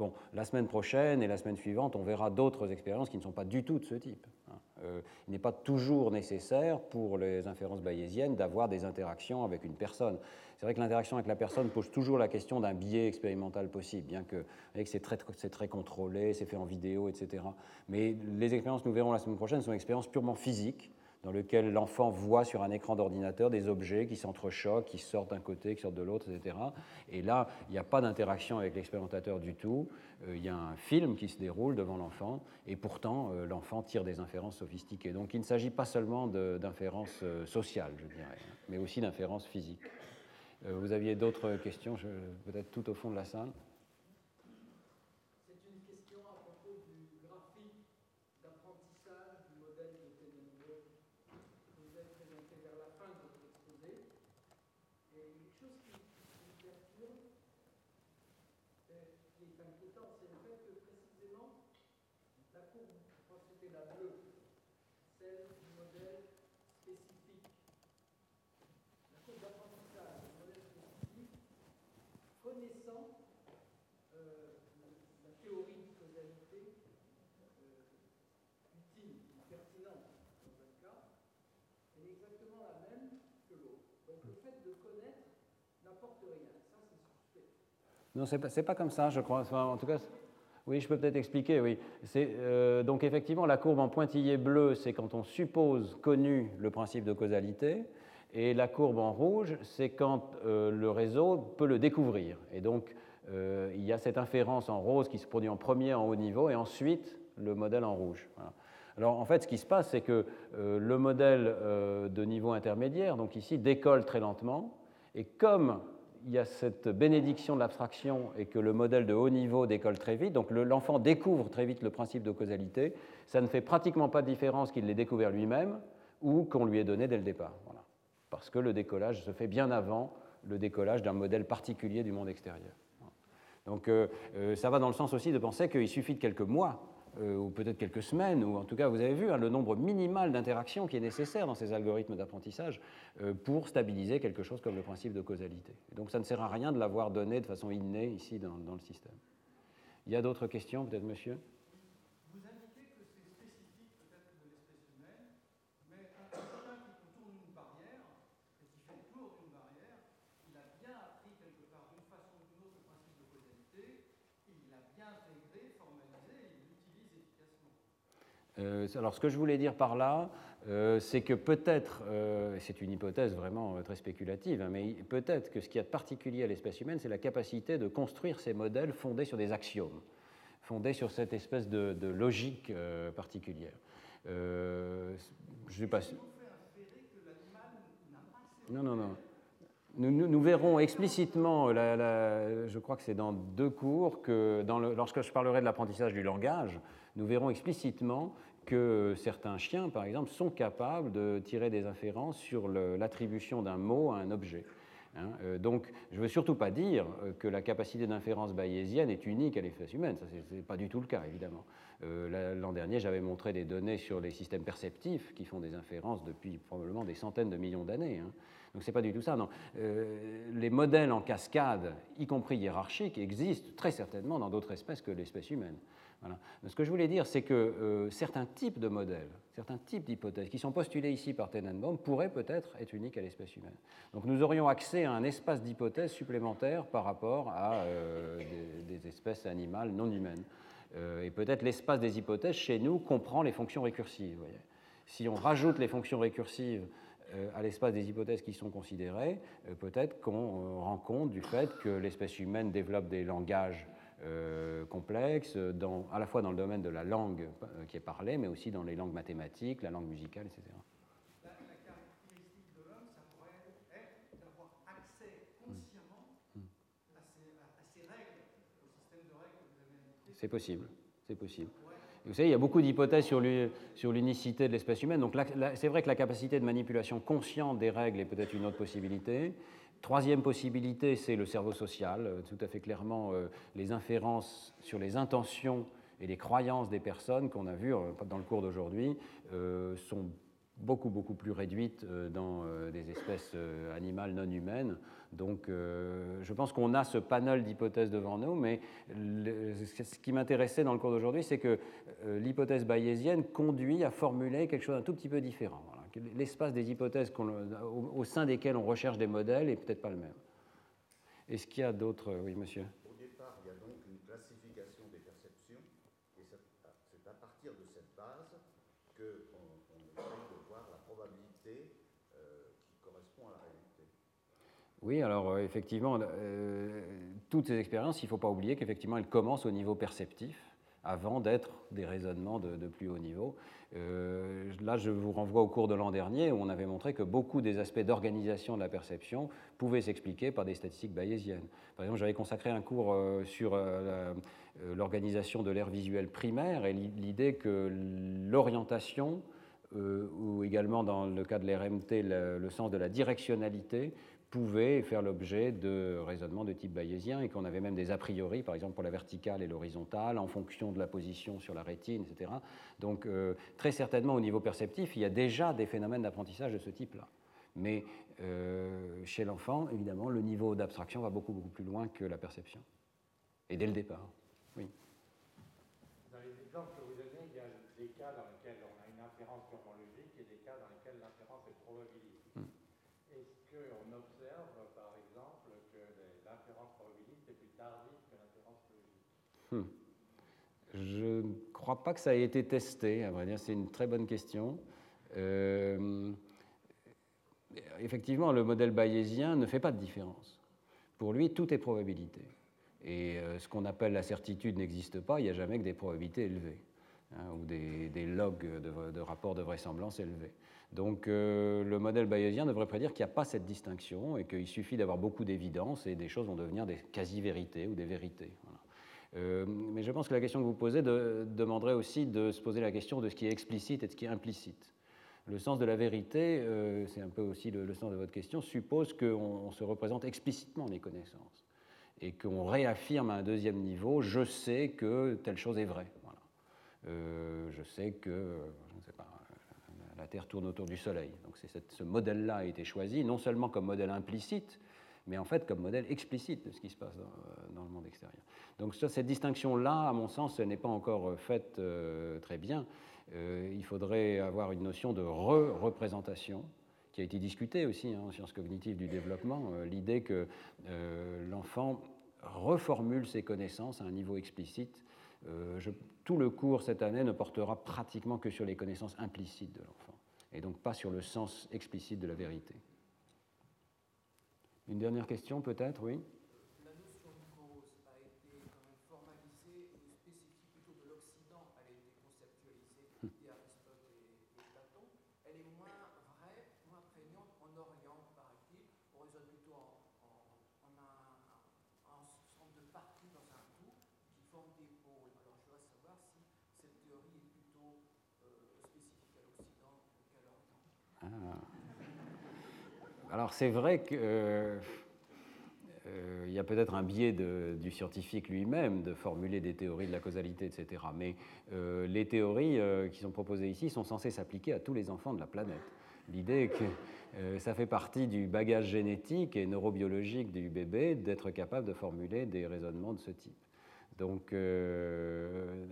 Bon, la semaine prochaine et la semaine suivante, on verra d'autres expériences qui ne sont pas du tout de ce type. Hein. Euh, il n'est pas toujours nécessaire pour les inférences bayésiennes d'avoir des interactions avec une personne. C'est vrai que l'interaction avec la personne pose toujours la question d'un biais expérimental possible, bien que c'est très, très contrôlé, c'est fait en vidéo, etc. Mais les expériences que nous verrons la semaine prochaine sont expériences purement physiques dans lequel l'enfant voit sur un écran d'ordinateur des objets qui s'entrechoquent, qui sortent d'un côté, qui sortent de l'autre, etc. Et là, il n'y a pas d'interaction avec l'expérimentateur du tout. Euh, il y a un film qui se déroule devant l'enfant, et pourtant, euh, l'enfant tire des inférences sophistiquées. Donc, il ne s'agit pas seulement d'inférences euh, sociales, je dirais, hein, mais aussi d'inférences physiques. vous aviez d'autres questions, peut-être tout au fond de la salle? Non, ce n'est pas, comme ça, je crois. en tout cas, oui, je peux peut-être expliquer. Oui. Euh, donc effectivement, la courbe en pointillé bleu, c'est quand on suppose connu le principe de causalité. Et la courbe en rouge, c'est quand euh, le réseau peut le découvrir. Et donc, euh, il y a cette inférence en rose qui se produit en premier en haut niveau et ensuite le modèle en rouge. Alors en fait, ce qui se passe, c'est que le modèle de niveau intermédiaire, donc ici, décolle très lentement. Et comme il y a cette bénédiction de l'abstraction et que le modèle de haut niveau décolle très vite, donc l'enfant découvre très vite le principe de causalité, ça ne fait pratiquement pas de différence qu'il l'ait découvert lui-même ou qu'on lui ait donné dès le départ. Voilà. Parce que le décollage se fait bien avant le décollage d'un modèle particulier du monde extérieur. Donc euh, euh, ça va dans le sens aussi de penser qu'il suffit de quelques mois euh, ou peut-être quelques semaines, ou en tout cas, vous avez vu hein, le nombre minimal d'interactions qui est nécessaire dans ces algorithmes d'apprentissage euh, pour stabiliser quelque chose comme le principe de causalité. donc ça ne sert à rien de l'avoir donné de façon innée ici dans, dans le système. Il y a d'autres questions, peut-être, monsieur? Alors ce que je voulais dire par là, euh, c'est que peut-être, euh, c'est une hypothèse vraiment très spéculative, hein, mais peut-être que ce qui est particulier à l'espèce humaine, c'est la capacité de construire ces modèles fondés sur des axiomes, fondés sur cette espèce de, logique particulière. je suis pas Non, non, non. Nous, verrons explicitement, je crois que c'est dans deux cours, que lorsque je parlerai de l'apprentissage du langage, nous verrons explicitement que certains chiens, par exemple, sont capables de tirer des inférences sur l'attribution d'un mot à un objet. Hein. Euh, donc, je ne veux surtout pas dire euh, que la capacité d'inférence bayésienne est unique à l'espèce humaine. Ce n'est pas du tout le cas, évidemment. Euh, l'an dernier, j'avais montré des données sur les systèmes perceptifs qui font des inférences depuis probablement des centaines de millions d'années. Hein. Donc, ce n'est pas du tout ça. Non. les modèles en cascade, y compris hiérarchiques, existent très certainement dans d'autres espèces que l'espèce humaine. Ce que je voulais dire, c'est que euh, certains types de modèles, certains types d'hypothèses qui sont postulés ici par Tenenbaum pourraient peut-être être uniques à l'espèce humaine. Donc nous aurions accès à un espace d'hypothèses supplémentaire par rapport à euh, des, espèces animales non humaines. Euh, et peut-être l'espace des hypothèses chez nous comprend les fonctions récursives. Si on rajoute les fonctions récursives à l'espace des hypothèses qui sont considérées, peut-être qu'on rend compte du fait que l'espèce humaine développe des langages euh, complexe, dans, à la fois dans le domaine de la langue euh, qui est parlée, mais aussi dans les langues mathématiques, la langue musicale, etc. La, caractéristique de l'homme, ça pourrait être d'avoir accès consciemment mm. à, ces, règles, au système de règles que vous avez indiqué. C'est possible, c'est possible. vous savez, il y a beaucoup d'hypothèses sur l'unicité de l'espèce humaine. Donc c'est vrai que la capacité de manipulation consciente des règles est peut-être une autre possibilité. Troisième possibilité, c'est le cerveau social. Euh, tout à fait clairement, euh, les inférences sur les intentions et les croyances des personnes qu'on a vues euh, dans le cours d'aujourd'hui sont beaucoup, beaucoup plus réduites dans des espèces animales non humaines. Donc je pense qu'on a ce panel d'hypothèses devant nous, mais ce qui m'intéressait dans le cours d'aujourd'hui, c'est que l'hypothèse bayésienne conduit à formuler quelque chose d'un tout petit peu différent l'espace des hypothèses au, sein desquelles on recherche des modèles est peut-être pas le même. Est-ce qu'il y a d'autres Oui, monsieur? Au départ, il y a donc une classification des perceptions, et c'est à partir de cette base qu'on on essaye de voir la probabilité euh, qui correspond à la réalité. Oui, alors euh, effectivement, euh, toutes ces expériences, il ne faut pas oublier qu'effectivement, elles commencent au niveau perceptif avant d'être des raisonnements de, plus haut niveau. Euh, là, je vous renvoie au cours de l'an dernier où on avait montré que beaucoup des aspects d'organisation de la perception pouvaient s'expliquer par des statistiques bayésiennes. Par exemple, j'avais consacré un cours euh, sur euh, l'organisation de l'air visuel primaire et l'idée que l'orientation, ou également dans le cas de l'RMT, le, sens de la directionnalité, pouvaient faire l'objet de raisonnements de type bayésien et qu'on avait même des a priori, par exemple pour la verticale et l'horizontale, en fonction de la position sur la rétine, etc. Donc euh, très certainement au niveau perceptif, il y a déjà des phénomènes d'apprentissage de ce type-là. Mais euh, chez l'enfant, évidemment, le niveau d'abstraction va beaucoup, beaucoup plus loin que la perception. Et dès le départ. Oui. Dans les exemples que vous donnez, il y a des cas dans lesquels on a une inférence purement logique et des cas dans lesquels l'inférence est probabiliste. Hmm. Est-ce qu'on observe, par exemple, que l'inférence probabiliste est plus tardive que l'inférence logique hmm. Je ne crois pas que ça ait été testé, à vrai dire, c'est une très bonne question. Euh, effectivement, le modèle bayésien ne fait pas de différence. Pour lui, tout est probabilité. Et euh, ce qu'on appelle la certitude n'existe pas, il n'y a jamais que des probabilités élevées, hein, ou des, logs de, rapports de vraisemblance élevés. Donc euh, le modèle bayésien devrait prédire qu'il n'y a pas cette distinction et qu'il suffit d'avoir beaucoup d'évidence et des choses vont devenir des quasi-vérités ou des vérités. Euh, mais je pense que la question que vous posez demanderait aussi de se poser la question de ce qui est explicite et de ce qui est implicite. Le sens de la vérité, euh, c'est un peu aussi le, sens de votre question, suppose qu'on se représente explicitement les connaissances et qu'on réaffirme à un deuxième niveau, je sais que telle chose est vraie. Euh, je sais que, la Terre tourne autour du Soleil. Donc ce modèle-là a été choisi non seulement comme modèle implicite, mais en fait comme modèle explicite de ce qui se passe dans, le Donc cette distinction-là, à mon sens, n'est pas encore faite très bien. Euh, il faudrait avoir une notion de re-représentation qui a été discutée aussi hein, en sciences cognitives du développement, euh, l'idée que euh, l'enfant reformule ses connaissances à un niveau explicite. tout le cours cette année ne portera pratiquement que sur les connaissances implicites de l'enfant, et donc pas sur le sens explicite de la vérité. Une dernière question peut-être, oui Alors c'est vrai qu'il euh, y a peut-être un biais du scientifique lui-même de formuler des théories de la causalité, etc. Mais euh, les théories euh, qui sont proposées ici sont censées s'appliquer à tous les enfants de la planète. L'idée est que ça fait partie du bagage génétique et neurobiologique du bébé d'être capable de formuler des raisonnements de ce type. Donc,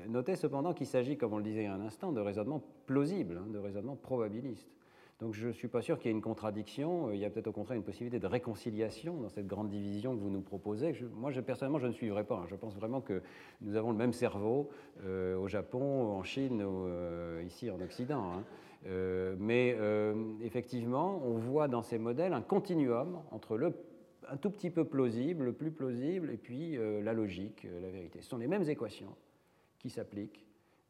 notez cependant qu'il s'agit, comme on le disait un instant, de raisonnements plausibles, hein, de raisonnements probabilistes. Donc je ne suis pas sûr qu'il y ait une contradiction. Il y a peut-être au contraire une possibilité de réconciliation dans cette grande division que vous nous proposez. moi, personnellement, je ne suivrai pas. Je pense vraiment que nous avons le même cerveau euh, au Japon, en Chine, euh, ici en Occident. Hein. Euh, mais effectivement, on voit dans ces modèles un continuum entre le un tout petit peu plausible, le plus plausible, et puis la logique, la vérité. Ce sont les mêmes équations qui s'appliquent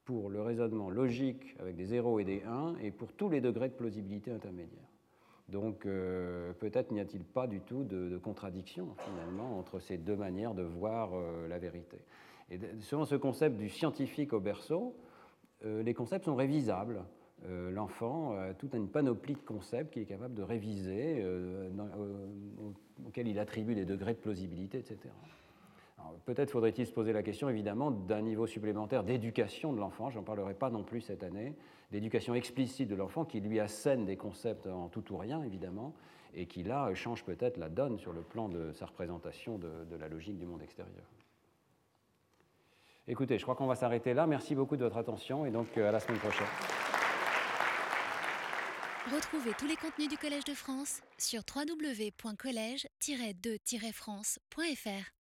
pour le raisonnement logique avec des 0 et des 1 et pour tous les degrés de plausibilité intermédiaire. Donc euh, peut-être n'y a-t-il pas du tout de, contradiction finalement entre ces deux manières de voir euh, la vérité. Et selon ce concept du scientifique au berceau, euh, les concepts sont révisables. L'enfant a toute une panoplie de concepts qu'il est capable de réviser, auxquels il attribue des degrés de plausibilité, etc. Peut-être faudrait-il se poser la question, évidemment, d'un niveau supplémentaire d'éducation de l'enfant, j'en parlerai pas non plus cette année, d'éducation explicite de l'enfant qui lui assène des concepts en tout ou rien, évidemment, et qui là change peut-être la donne sur le plan de sa représentation de, la logique du monde extérieur. Écoutez, je crois qu'on va s'arrêter là. Merci beaucoup de votre attention et donc euh, à la semaine prochaine. Retrouvez tous les contenus du Collège de France sur www.colège-2-france.fr.